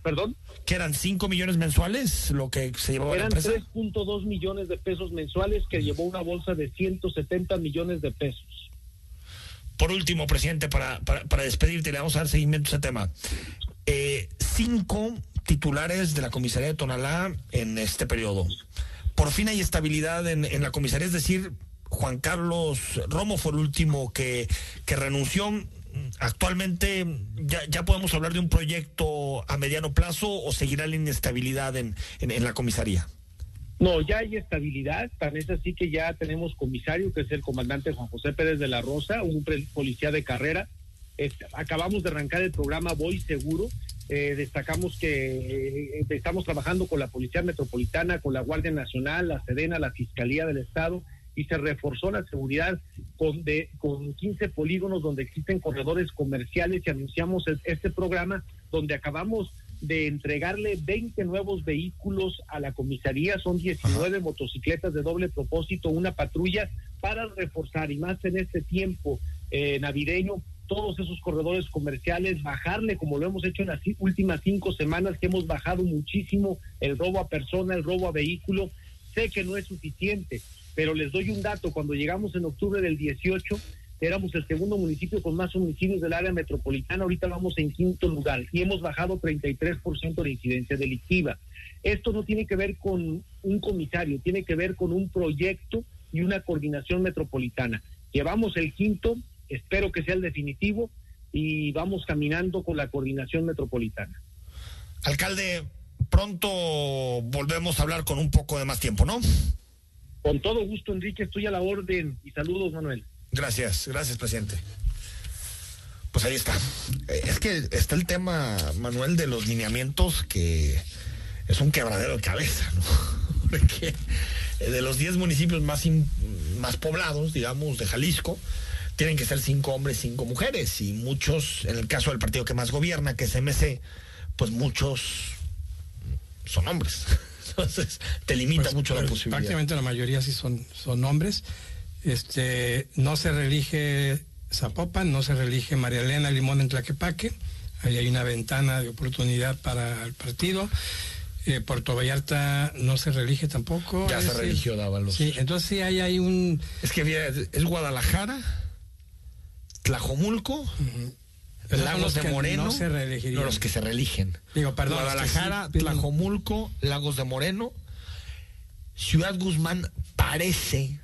¿Perdón?
¿Que eran 5 millones mensuales lo que se llevó
Eran
la empresa?
3.2 millones de pesos mensuales que llevó una bolsa de 170 millones de pesos.
Por último, presidente, para, para, para despedirte, le vamos a dar seguimiento a ese tema. Eh, cinco titulares de la comisaría de Tonalá en este periodo. Por fin hay estabilidad en, en la comisaría, es decir, Juan Carlos Romo fue el último que, que renunció. Actualmente ya, podemos hablar de un proyecto a mediano plazo o seguirá la inestabilidad en, en, la comisaría.
No, ya hay estabilidad, tan es así que ya tenemos comisario, que es el comandante Juan José Pérez de la Rosa, un policía de carrera. Acabamos de arrancar el programa Voy Seguro. Eh, destacamos que eh, estamos trabajando con la Policía Metropolitana, con la Guardia Nacional, la Sedena, la Fiscalía del Estado y se reforzó la seguridad con, de, con 15 polígonos donde existen corredores comerciales y anunciamos este programa donde acabamos de entregarle 20 nuevos vehículos a la comisaría, son 19 motocicletas de doble propósito, una patrulla para reforzar y más en este tiempo eh, navideño todos esos corredores comerciales, bajarle como lo hemos hecho en las últimas cinco semanas que hemos bajado muchísimo el robo a persona, el robo a vehículo. Sé que no es suficiente, pero les doy un dato, cuando llegamos en octubre del 18 éramos el segundo municipio con más homicidios del área metropolitana, ahorita vamos en quinto lugar y hemos bajado 33% de incidencia delictiva. Esto no tiene que ver con un comisario, tiene que ver con un proyecto y una coordinación metropolitana. Llevamos el quinto, espero que sea el definitivo y vamos caminando con la coordinación metropolitana.
Alcalde, pronto volvemos a hablar con un poco de más tiempo, ¿no?
Con todo gusto, Enrique, estoy a la orden y saludos, Manuel.
Gracias, gracias, presidente. Pues ahí está. Eh, Es que está el tema, Manuel, de los lineamientos que es un quebradero de cabeza, ¿no? [LAUGHS] Porque eh, de los 10 municipios más, más poblados, digamos, de Jalisco, tienen que ser cinco hombres, cinco mujeres. Y muchos, en el caso del partido que más gobierna, que es MC, pues muchos son hombres. Entonces, te limita
Pues,
mucho la
pues,
posibilidad.
Prácticamente la mayoría sí son, son hombres. Este, no se reelige Zapopan, no se reelige María Elena Limón en Tlaquepaque. Ahí hay una ventana de oportunidad para el partido. Eh, Puerto Vallarta no se reelige tampoco.
Ya
es
se religió Dávalos.
Sí, entonces sí hay, hay un...
Es que es Guadalajara, Tlajomulco, Lagos de Moreno.
no se reelegirían.
no, los que se reeligen.
Digo, perdón,
Guadalajara,
sí
Tlajomulco, Lagos de Moreno. Ciudad Guzmán parece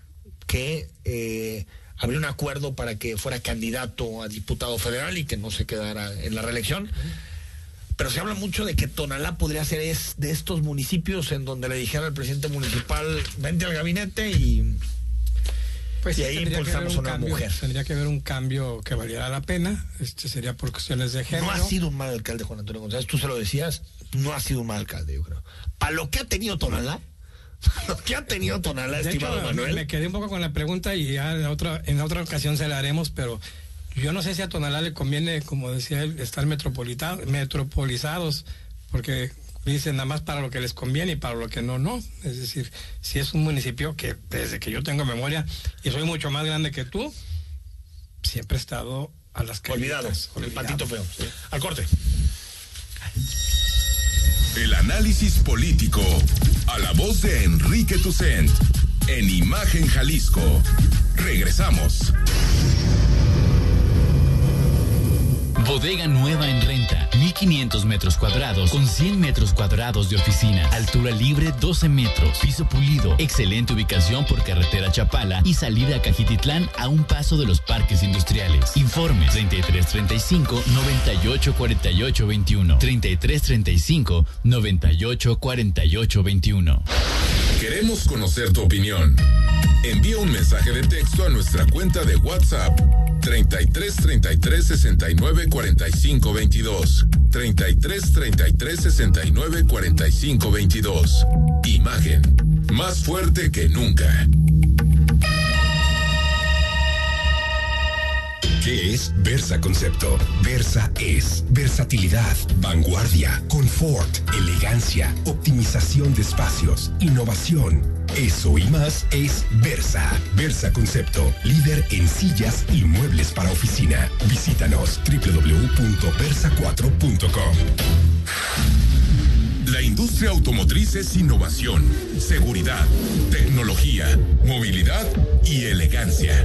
que eh, habría un acuerdo para que fuera candidato a diputado federal y que no se quedara en la reelección. Pero se habla mucho de que Tonalá podría ser es de estos municipios en donde le dijera al presidente municipal, vente al gabinete y
Pues
Y ahí impulsamos una
cambio,
mujer.
Tendría que haber un cambio que valiera la pena. Este sería por cuestiones de género.
No ha sido un mal alcalde, Juan Antonio González. Tú se lo decías, no ha sido un mal alcalde, yo creo. Para lo que ha tenido Tonalá, [LAUGHS] lo que ha tenido Tonalá,
De
estimado
hecho,
Manuel.
me quedé un poco con la pregunta y ya en otra, en otra ocasión se la haremos, pero yo no sé si a Tonalá le conviene, como decía él, estar metropolita- metropolizados, porque dicen nada más para lo que les conviene y para lo que no, no. Es decir, si es un municipio que desde que yo tengo memoria y soy mucho más grande que tú, siempre he estado a las
Olvidado,
callitas,
con el
olvidado.
patito feo. Al corte.
El análisis político a la voz de Enrique Tucent en Imagen Jalisco. Regresamos.
Bodega nueva en renta, 1500 metros cuadrados con 100 metros cuadrados de oficina, altura libre 12 metros, piso pulido, excelente ubicación por carretera Chapala y salida a Cajititlán a un paso de los parques industriales. Informes 3335 98 48 21 3335 98 48 21.
Queremos conocer tu opinión. Envía un mensaje de texto a nuestra cuenta de WhatsApp 33 33 69 45 22. 33 33 69 45 22. Imagen. Más fuerte que nunca. ¿Qué es Versa Concepto? Versa es versatilidad, vanguardia, confort, elegancia, optimización de espacios, innovación. Eso y más es Versa. Versa Concepto, líder en sillas y muebles para oficina. Visítanos www.versa4.com. La industria automotriz es innovación, seguridad, tecnología, movilidad y elegancia.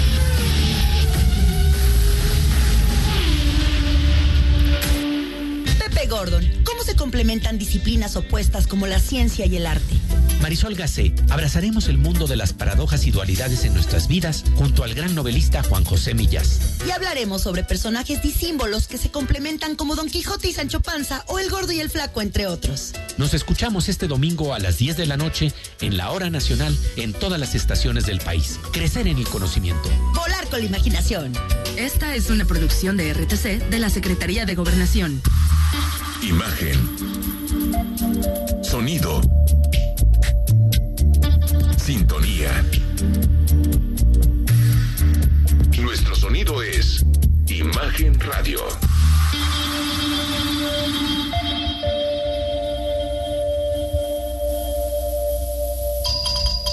Gordon, ¿cómo se complementan disciplinas opuestas como la ciencia y el arte?
Marisol Gacé, abrazaremos el mundo de las paradojas y dualidades en nuestras vidas junto al gran novelista Juan José Millas.
Y hablaremos sobre personajes disímbolos que se complementan como Don Quijote y Sancho Panza o El Gordo y el Flaco, entre otros.
Nos escuchamos este domingo a las 10 de la noche en la hora nacional en todas las estaciones del país. Crecer en el conocimiento.
Volar con la imaginación.
Esta es una producción de RTC de la Secretaría de Gobernación.
Imagen. Sonido. Sintonía. Nuestro sonido es Imagen Radio.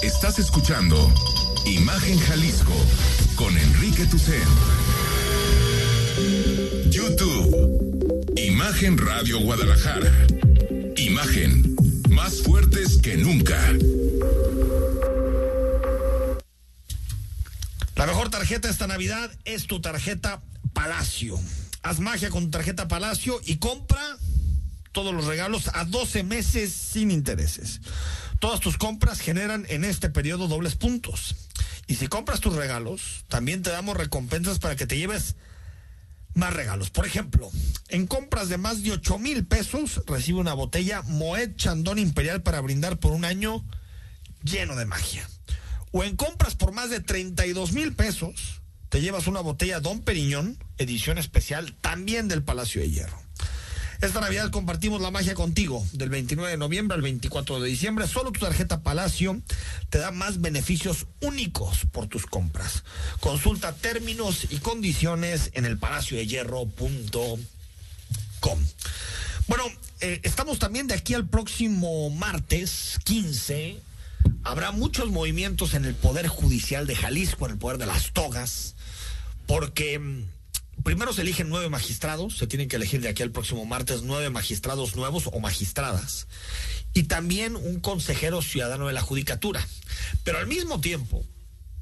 Estás escuchando Imagen Jalisco con Enrique Tucen. YouTube. Imagen Radio Guadalajara. Imagen. Más fuertes que nunca.
La mejor tarjeta esta Navidad es tu tarjeta Palacio. Haz magia con tu tarjeta Palacio y compra todos los regalos a 12 meses sin intereses. Todas tus compras generan en este periodo dobles puntos. Y si compras tus regalos, también te damos recompensas para que te lleves más regalos. Por ejemplo, en compras de más de 8 mil pesos, recibe una botella Moet Chandon Imperial para brindar por un año lleno de magia. O en compras por más de 32 mil pesos, te llevas una botella Don Periñón, edición especial también del Palacio de Hierro. Esta Navidad compartimos la magia contigo, del 29 de noviembre al 24 de diciembre. Solo tu tarjeta Palacio te da más beneficios únicos por tus compras. Consulta términos y condiciones en el palaciodehierro.com. Bueno, eh, estamos también de aquí al próximo martes 15. Habrá muchos movimientos en el Poder Judicial de Jalisco, en el Poder de las Togas, porque mm, primero se eligen nueve magistrados, se tienen que elegir de aquí al próximo martes nueve magistrados nuevos o magistradas, y también un consejero ciudadano de la Judicatura. Pero al mismo tiempo,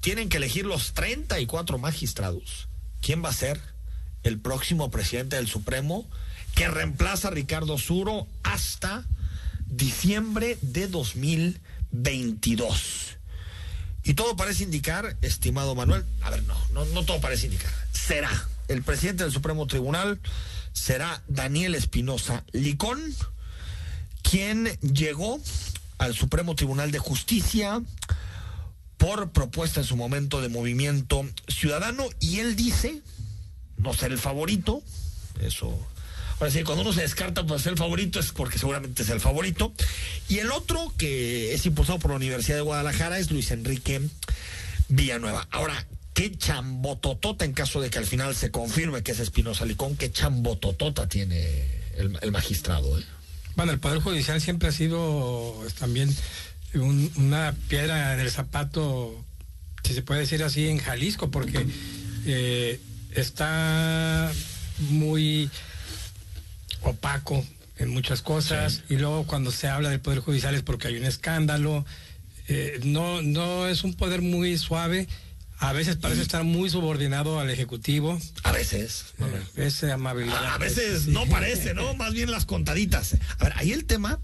tienen que elegir los 34 magistrados. ¿Quién va a ser el próximo presidente del Supremo que reemplaza a Ricardo Suro hasta diciembre de 2022? Y todo parece indicar, estimado Manuel, a ver, no, no, no todo parece indicar, será el presidente del Supremo Tribunal, será Daniel Espinosa Licón, quien llegó al Supremo Tribunal de Justicia por propuesta en su momento de movimiento ciudadano y él dice no ser el favorito, eso Ahora sí, cuando uno se descarta por ser el favorito es porque seguramente es el favorito. Y el otro que es impulsado por la Universidad de Guadalajara es Luis Enrique Villanueva. Ahora, qué chambototota en caso de que al final se confirme que es Espinosa Licón, qué chambototota tiene el, el magistrado. ¿eh?
Bueno, el Poder Judicial siempre ha sido también un, una piedra en el zapato, si se puede decir así, en Jalisco, porque eh, está muy opaco en muchas cosas sí. y luego cuando se habla del Poder Judicial es porque hay un escándalo. Eh, no, no es un poder muy suave. A veces parece estar muy subordinado al Ejecutivo.
A veces.
Eh, esa amabilidad.
A, a veces sí. no parece, ¿no? Más bien las contaditas. A ver, ahí el tema.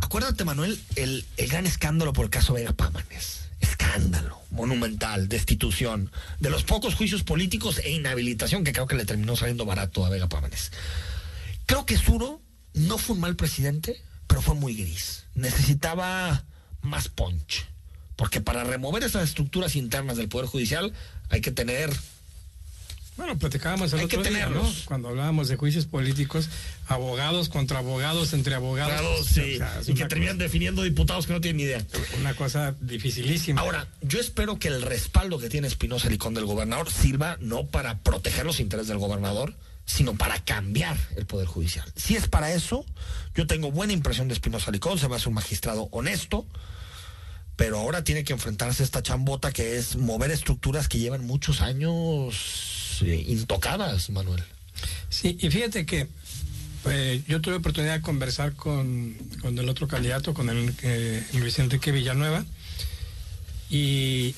Acuérdate, Manuel, el, el gran escándalo por el caso Vega Pámanes. Escándalo monumental, destitución, de los pocos juicios políticos e inhabilitación que creo que le terminó saliendo barato a Vega Pámanes. Creo que Suro no fue un mal presidente, pero fue muy gris. Necesitaba más punch. Porque para remover esas estructuras internas del Poder Judicial hay que tener
bueno, platicábamos el
Hay
otro
que
día, ¿no? Cuando hablábamos de juicios políticos, abogados contra abogados, entre abogados.
Claro, sí. y que terminan definiendo diputados que no tienen ni idea.
Una cosa dificilísima.
Ahora, yo espero que el respaldo que tiene Espinosa Licón del gobernador sirva no para proteger los intereses del gobernador, sino para cambiar el Poder Judicial. Si es para eso, yo tengo buena impresión de Espinosa Licón, se va a ser un magistrado honesto, pero ahora tiene que enfrentarse a esta chambota que es mover estructuras que llevan muchos años eh, intocadas, Manuel.
Sí, y fíjate que eh, yo tuve oportunidad de conversar con, el otro candidato, con el eh, Luis Enrique Villanueva, y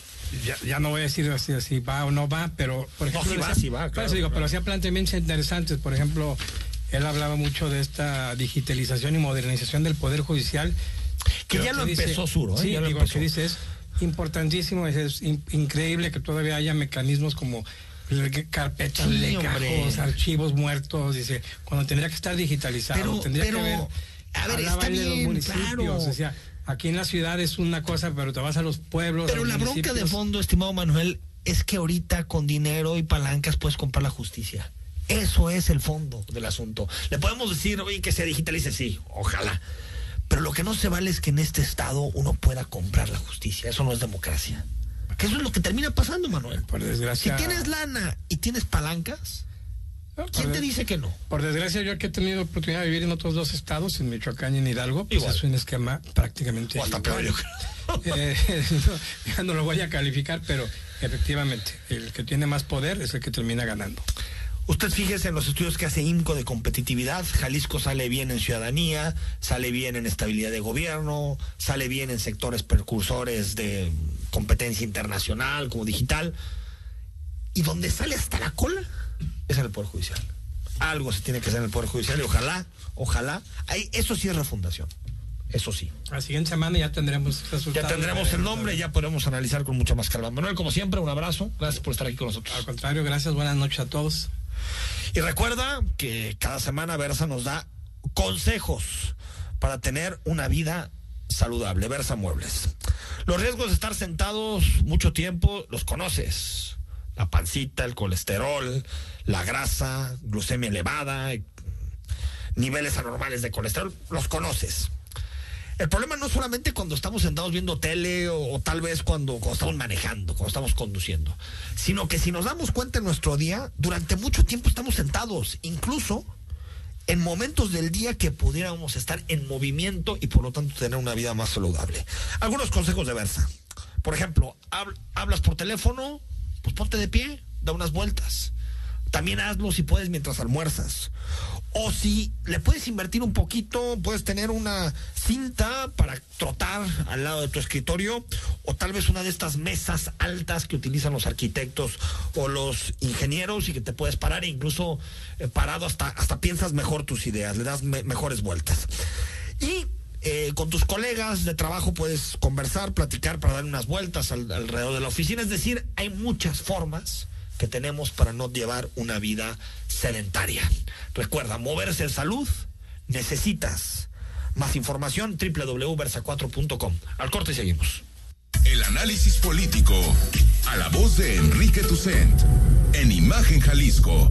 ya, no voy a decir si, va o no va, pero por ejemplo...
va, sí va,
Pero hacía planteamientos interesantes, por ejemplo, él hablaba mucho de esta digitalización y modernización del Poder Judicial.
Que ya lo empezó Suro,
Sí, digo, que dice, es importantísimo, es, increíble que todavía haya mecanismos como carpetas sí, archivos muertos, dice, cuando tendría que estar digitalizado, tendría que ver,
a ver, está bien, los municipios,
o sea, aquí en la ciudad es una cosa, pero te vas a los pueblos.
Pero la bronca de fondo, estimado Manuel, es que ahorita con dinero y palancas puedes comprar la justicia. Eso es el fondo del asunto. Le podemos decir, oye, que se digitalice, sí, ojalá. Pero lo que no se vale es que en este estado uno pueda comprar la justicia. Eso no es democracia. Que eso es lo que termina pasando, Manuel.
Por desgracia.
Si tienes lana y tienes palancas, ¿quién te dice que no?
Por desgracia, yo que he tenido oportunidad de vivir en otros dos estados, en Michoacán y en Hidalgo, pues es un esquema prácticamente.
O hasta peor, yo
creo. [LAUGHS] eh, [LAUGHS] no, no lo voy a calificar, pero efectivamente, el que tiene más poder es el que termina ganando.
Usted fíjese en los estudios que hace IMCO de competitividad, Jalisco sale bien en ciudadanía, sale bien en estabilidad de gobierno, sale bien en sectores precursores de competencia internacional como digital, y donde sale hasta la cola es en el Poder Judicial. Algo se tiene que hacer en el Poder Judicial y ojalá, ojalá, ahí, eso sí es refundación. Eso sí.
La siguiente semana ya tendremos
resultados. Ya tendremos el nombre, ya podremos analizar con mucha más calma. Manuel, como siempre, un abrazo. Gracias por estar aquí con nosotros.
Al contrario, gracias. Buenas noches a todos.
Y recuerda que cada semana Versa nos da consejos para tener una vida saludable. Versa Muebles. Los riesgos de estar sentados mucho tiempo los conoces. La pancita, el colesterol, la grasa, glucemia elevada, niveles anormales de colesterol, los conoces. El problema no es solamente cuando estamos sentados viendo tele o, tal vez cuando, estamos manejando, cuando estamos conduciendo, sino que si nos damos cuenta en nuestro día, durante mucho tiempo estamos sentados, incluso en momentos del día que pudiéramos estar en movimiento y por lo tanto tener una vida más saludable. Algunos consejos de Versa. Por ejemplo, hablas por teléfono, pues ponte de pie, da unas vueltas. También hazlo si puedes mientras almuerzas. O si le puedes invertir un poquito, puedes tener una cinta para trotar al lado de tu escritorio o tal vez una de estas mesas altas que utilizan los arquitectos o los ingenieros y que te puedes parar e incluso eh, parado hasta, hasta piensas mejor tus ideas, le das mejores vueltas. Y eh, con tus colegas de trabajo puedes conversar, platicar para dar unas vueltas alrededor de la oficina. Es decir, hay muchas formas tenemos para no llevar una vida sedentaria. Recuerda, moverse en salud, necesitas más información www.versa4.com. Al corte y seguimos.
El análisis político a la voz de Enrique Tucent en Imagen Jalisco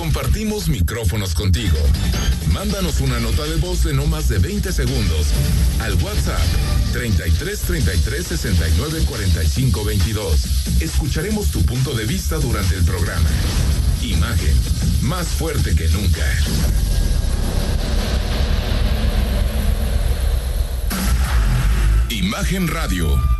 Compartimos micrófonos contigo. Mándanos una nota de voz de no más de 20 segundos al WhatsApp 33 33 69 45 22. Escucharemos tu punto de vista durante el programa. Imagen, más fuerte que nunca. Imagen Radio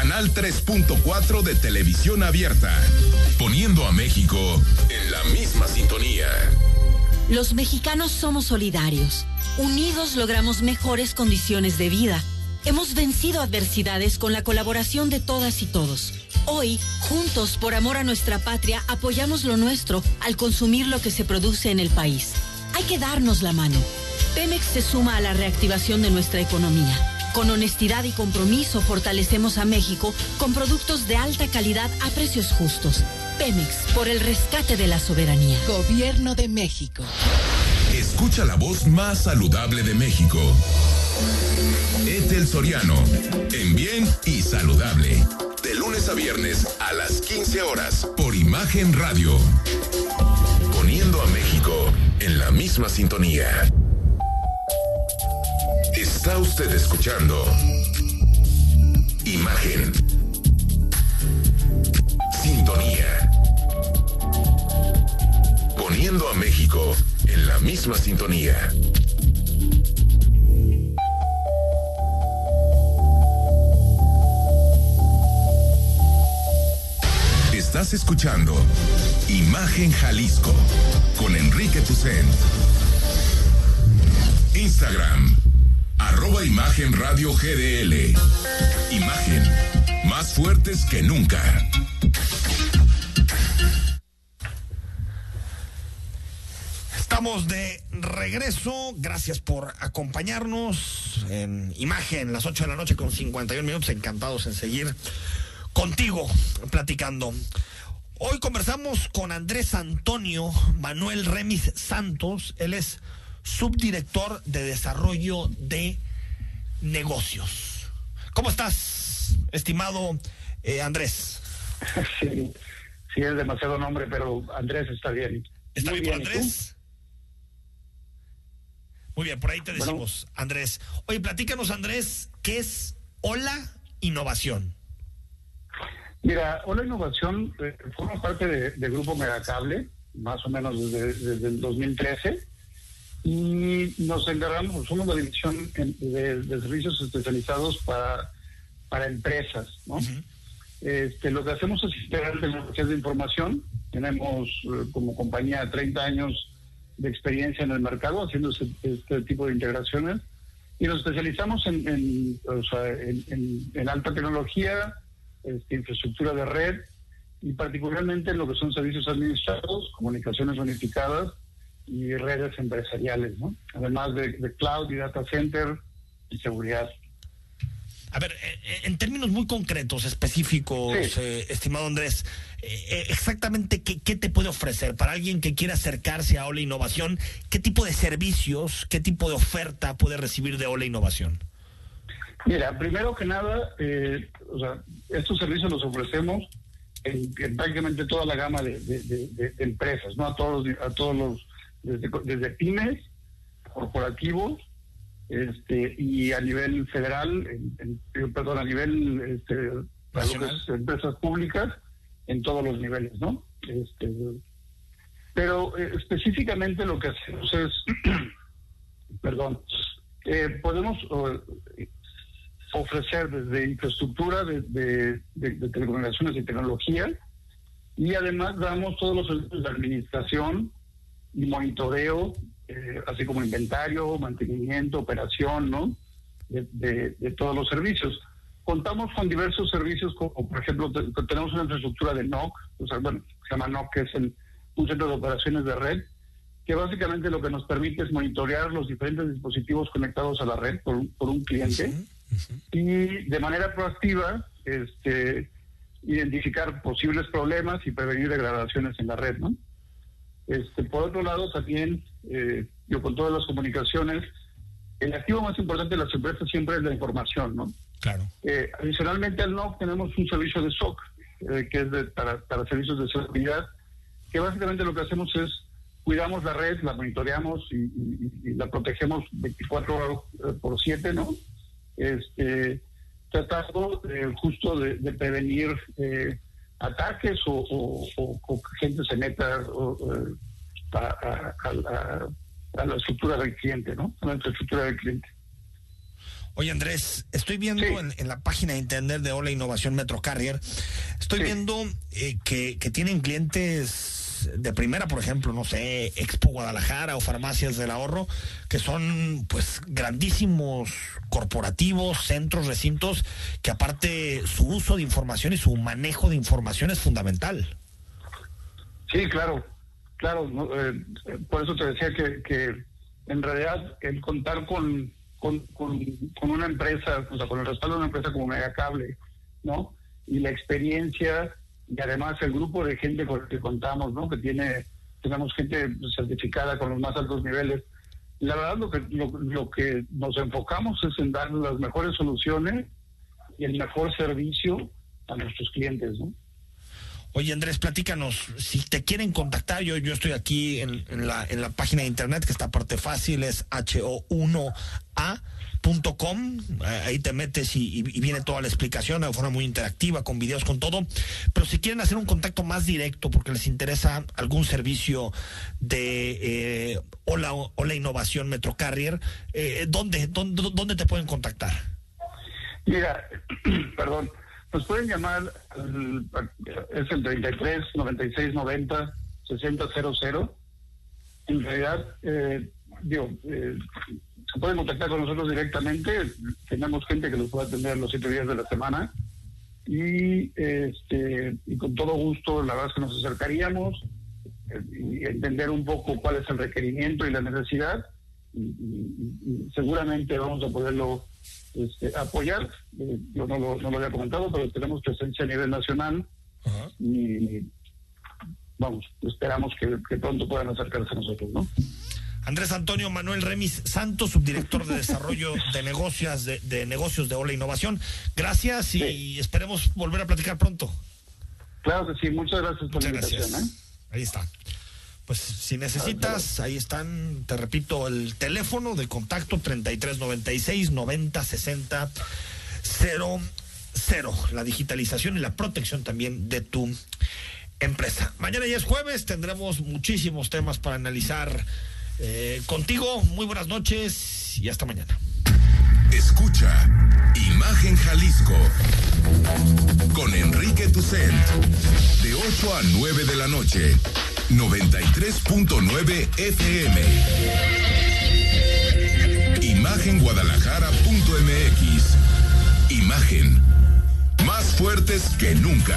Canal 3.4 de televisión abierta, poniendo a México en la misma sintonía.
Los mexicanos somos solidarios. Unidos logramos mejores condiciones de vida. Hemos vencido adversidades con la colaboración de todas y todos. Hoy, juntos por amor a nuestra patria, apoyamos lo nuestro al consumir lo que se produce en el país. Hay que darnos la mano. Pemex se suma a la reactivación de nuestra economía. Con honestidad y compromiso fortalecemos a México con productos de alta calidad a precios justos. Pemex, por el rescate de la soberanía.
Gobierno de México.
Escucha la voz más saludable de México. Etel Soriano, en bien y saludable. De lunes a viernes a las 15 horas por Imagen Radio. Poniendo a México en la misma sintonía. Está usted escuchando Imagen. Sintonía. Poniendo a México en la misma sintonía. Estás escuchando Imagen Jalisco con Enrique Tucent. Instagram, arroba Imagen Radio GDL. Imagen, más fuertes que nunca.
Estamos de regreso. Gracias por acompañarnos en Imagen, las 8 de la noche con 51 minutos. Encantados en seguir contigo platicando. Hoy conversamos con Andrés Antonio Manuel Remis Santos. Él es subdirector de desarrollo de negocios. ¿Cómo estás, estimado eh, Andrés? [LAUGHS]
Sí, sí, es demasiado nombre, pero Andrés está bien.
¿Está
Muy
bien. Andrés? Muy bien, por ahí te decimos, Andrés. Oye, platícanos, Andrés, ¿qué es Hola Innovación?
Mira, Hola Innovación eh, forma parte de, de Grupo Megacable, más o menos desde, desde el 2013, y nos encargamos, somos la división de, de servicios especializados para, para empresas, ¿no? Este, lo que hacemos es integrar tecnologías de información. Tenemos eh, como compañía 30 años de experiencia en el mercado haciendo ese- este tipo de integraciones y nos especializamos en, en, o sea, en- en- en alta tecnología, este, infraestructura de red y particularmente en lo que son servicios administrados, comunicaciones unificadas y redes empresariales, ¿no? Además de, de cloud y data center y seguridad.
A ver, eh, en términos muy concretos, específicos, eh, estimado Andrés, eh, eh, exactamente qué, qué te puede ofrecer para alguien que quiera acercarse a Ola Innovación, qué tipo de servicios, qué tipo de oferta puede recibir de Ola Innovación.
Mira, primero que nada, eh, o sea, estos servicios los ofrecemos en, en prácticamente toda la gama de, de- de- de- de empresas, ¿no? A todos los, a todos los, desde, desde pymes, corporativos, este, y a nivel federal, en- en- perdón, a nivel, este, empresas públicas, en todos los niveles, ¿no? Este, pero eh, específicamente lo que hacemos es, [CLEARS THROAT] perdón, eh, podemos eh, ofrecer desde infraestructura de, de- de- de telecomunicaciones y tecnología y además damos todos los servicios de administración y monitoreo, eh, así como inventario, mantenimiento, operación, ¿no? De, de- de todos los servicios. Contamos con diversos servicios, como por ejemplo te- tenemos una infraestructura de NOC, o sea, bueno, se llama NOC, que es el, un centro de operaciones de red, que básicamente lo que nos permite es monitorear los diferentes dispositivos conectados a la red por un cliente y de manera proactiva este, identificar posibles problemas y prevenir degradaciones en la red. ¿no? Este, por otro lado, también, eh, yo con todas las comunicaciones, el activo más importante de las empresas siempre es la información. ¿no?
Claro.
Eh, adicionalmente al NOC tenemos un servicio de SOC, eh, que es de- para, para servicios de seguridad, que básicamente lo que hacemos es cuidamos la red, la monitoreamos y, y- y la protegemos 24 horas por 7, ¿no? Este, tratando eh, justo de, de prevenir eh, ataques o, o- o- o que gente se meta o, a, a- a- la estructura del cliente, ¿no? A la estructura del cliente.
Oye Andrés, estoy viendo en, la página de internet de Ola Innovación Metro Carrier, estoy viendo eh, que, que tienen clientes de primera, por ejemplo, no sé, Expo Guadalajara o Farmacias del Ahorro, que son pues grandísimos corporativos, centros, recintos, que aparte su uso de información y su manejo de información es fundamental.
Sí, claro, claro, eh, por eso te decía que, en realidad el contar con, con, con, una empresa, o sea, con el respaldo de una empresa como Megacable, ¿no? Y la experiencia y además el grupo de gente con el que contamos, ¿no? Que tiene, tenemos gente certificada con los más altos niveles. La verdad lo que, lo, que nos enfocamos es en dar las mejores soluciones y el mejor servicio a nuestros clientes, ¿no?
Oye Andrés, platícanos, si te quieren contactar, yo, yo estoy aquí en, la, en la página de internet que está parte fácil, es HO1A Com, ahí te metes y, viene toda la explicación de forma muy interactiva, con videos, con todo. Pero si quieren hacer un contacto más directo porque les interesa algún servicio de eh, Hola, Hola Innovación Metro Carrier, eh, ¿dónde, dónde, te pueden contactar?
Mira, [CLEARS THROAT] perdón, nos pueden llamar, es el 33 96 90 60 00. En realidad, eh, digo, eh, se pueden contactar con nosotros directamente. Tenemos gente que los puede atender los siete días de la semana. Y, este, y con todo gusto, la verdad es que nos acercaríamos eh, y entender un poco cuál es el requerimiento y la necesidad. Y, seguramente vamos a poderlo este, apoyar. Eh, yo no lo, no lo había comentado, pero tenemos presencia a nivel nacional. Y vamos, esperamos que, que pronto puedan acercarse a nosotros, ¿no?
Andrés Antonio Manuel Remis Santos, subdirector de desarrollo de negocios de, de negocios de Ola Innovación. Gracias y esperemos volver a platicar pronto.
Claro que sí, muchas gracias por la invitación. ¿eh?
Ahí está. Pues si necesitas, ahí están, te repito, el teléfono de contacto 3396 9060 00. La digitalización y la protección también de tu empresa. Mañana ya es jueves, tendremos muchísimos temas para analizar eh, contigo, muy buenas noches y hasta mañana.
Escucha Imagen Jalisco con Enrique Tucent de 8 a 9 de la noche, 93.9 FM. Imagenguadalajara.mx. Imagen más fuertes que nunca.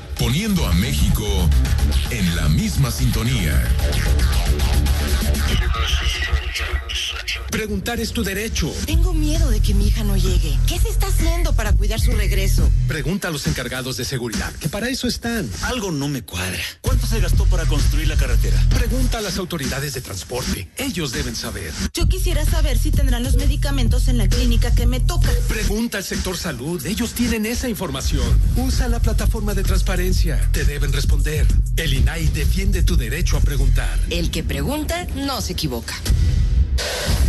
poniendo a México en la misma sintonía.
Preguntar es tu derecho.
Tengo miedo de que mi hija no llegue. ¿Qué se está haciendo para cuidar su regreso?
Pregunta a los encargados de seguridad, que para eso están.
Algo no me cuadra. ¿Cuánto se gastó para construir la carretera?
Pregunta a las autoridades de transporte. Ellos deben saber.
Yo quisiera saber si tendrán los medicamentos en la clínica que me toca.
Pregunta al sector salud. Ellos tienen esa información. Usa la plataforma de transparencia. Te deben responder. El INAI defiende tu derecho a preguntar.
El que pregunta no se equivoca.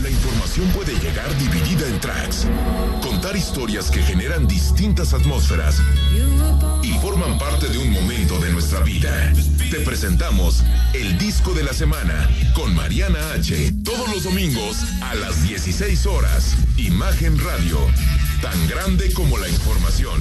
La información puede llegar dividida en tracks. Contar historias que generan distintas atmósferas y forman parte de un momento de nuestra vida. Te presentamos el disco de la semana con Mariana H. Todos los domingos a las 16 horas. Imagen Radio. Tan grande como la información.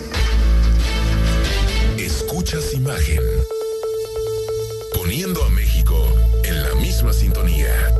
Escuchas imagen. Poniendo a México en la misma sintonía.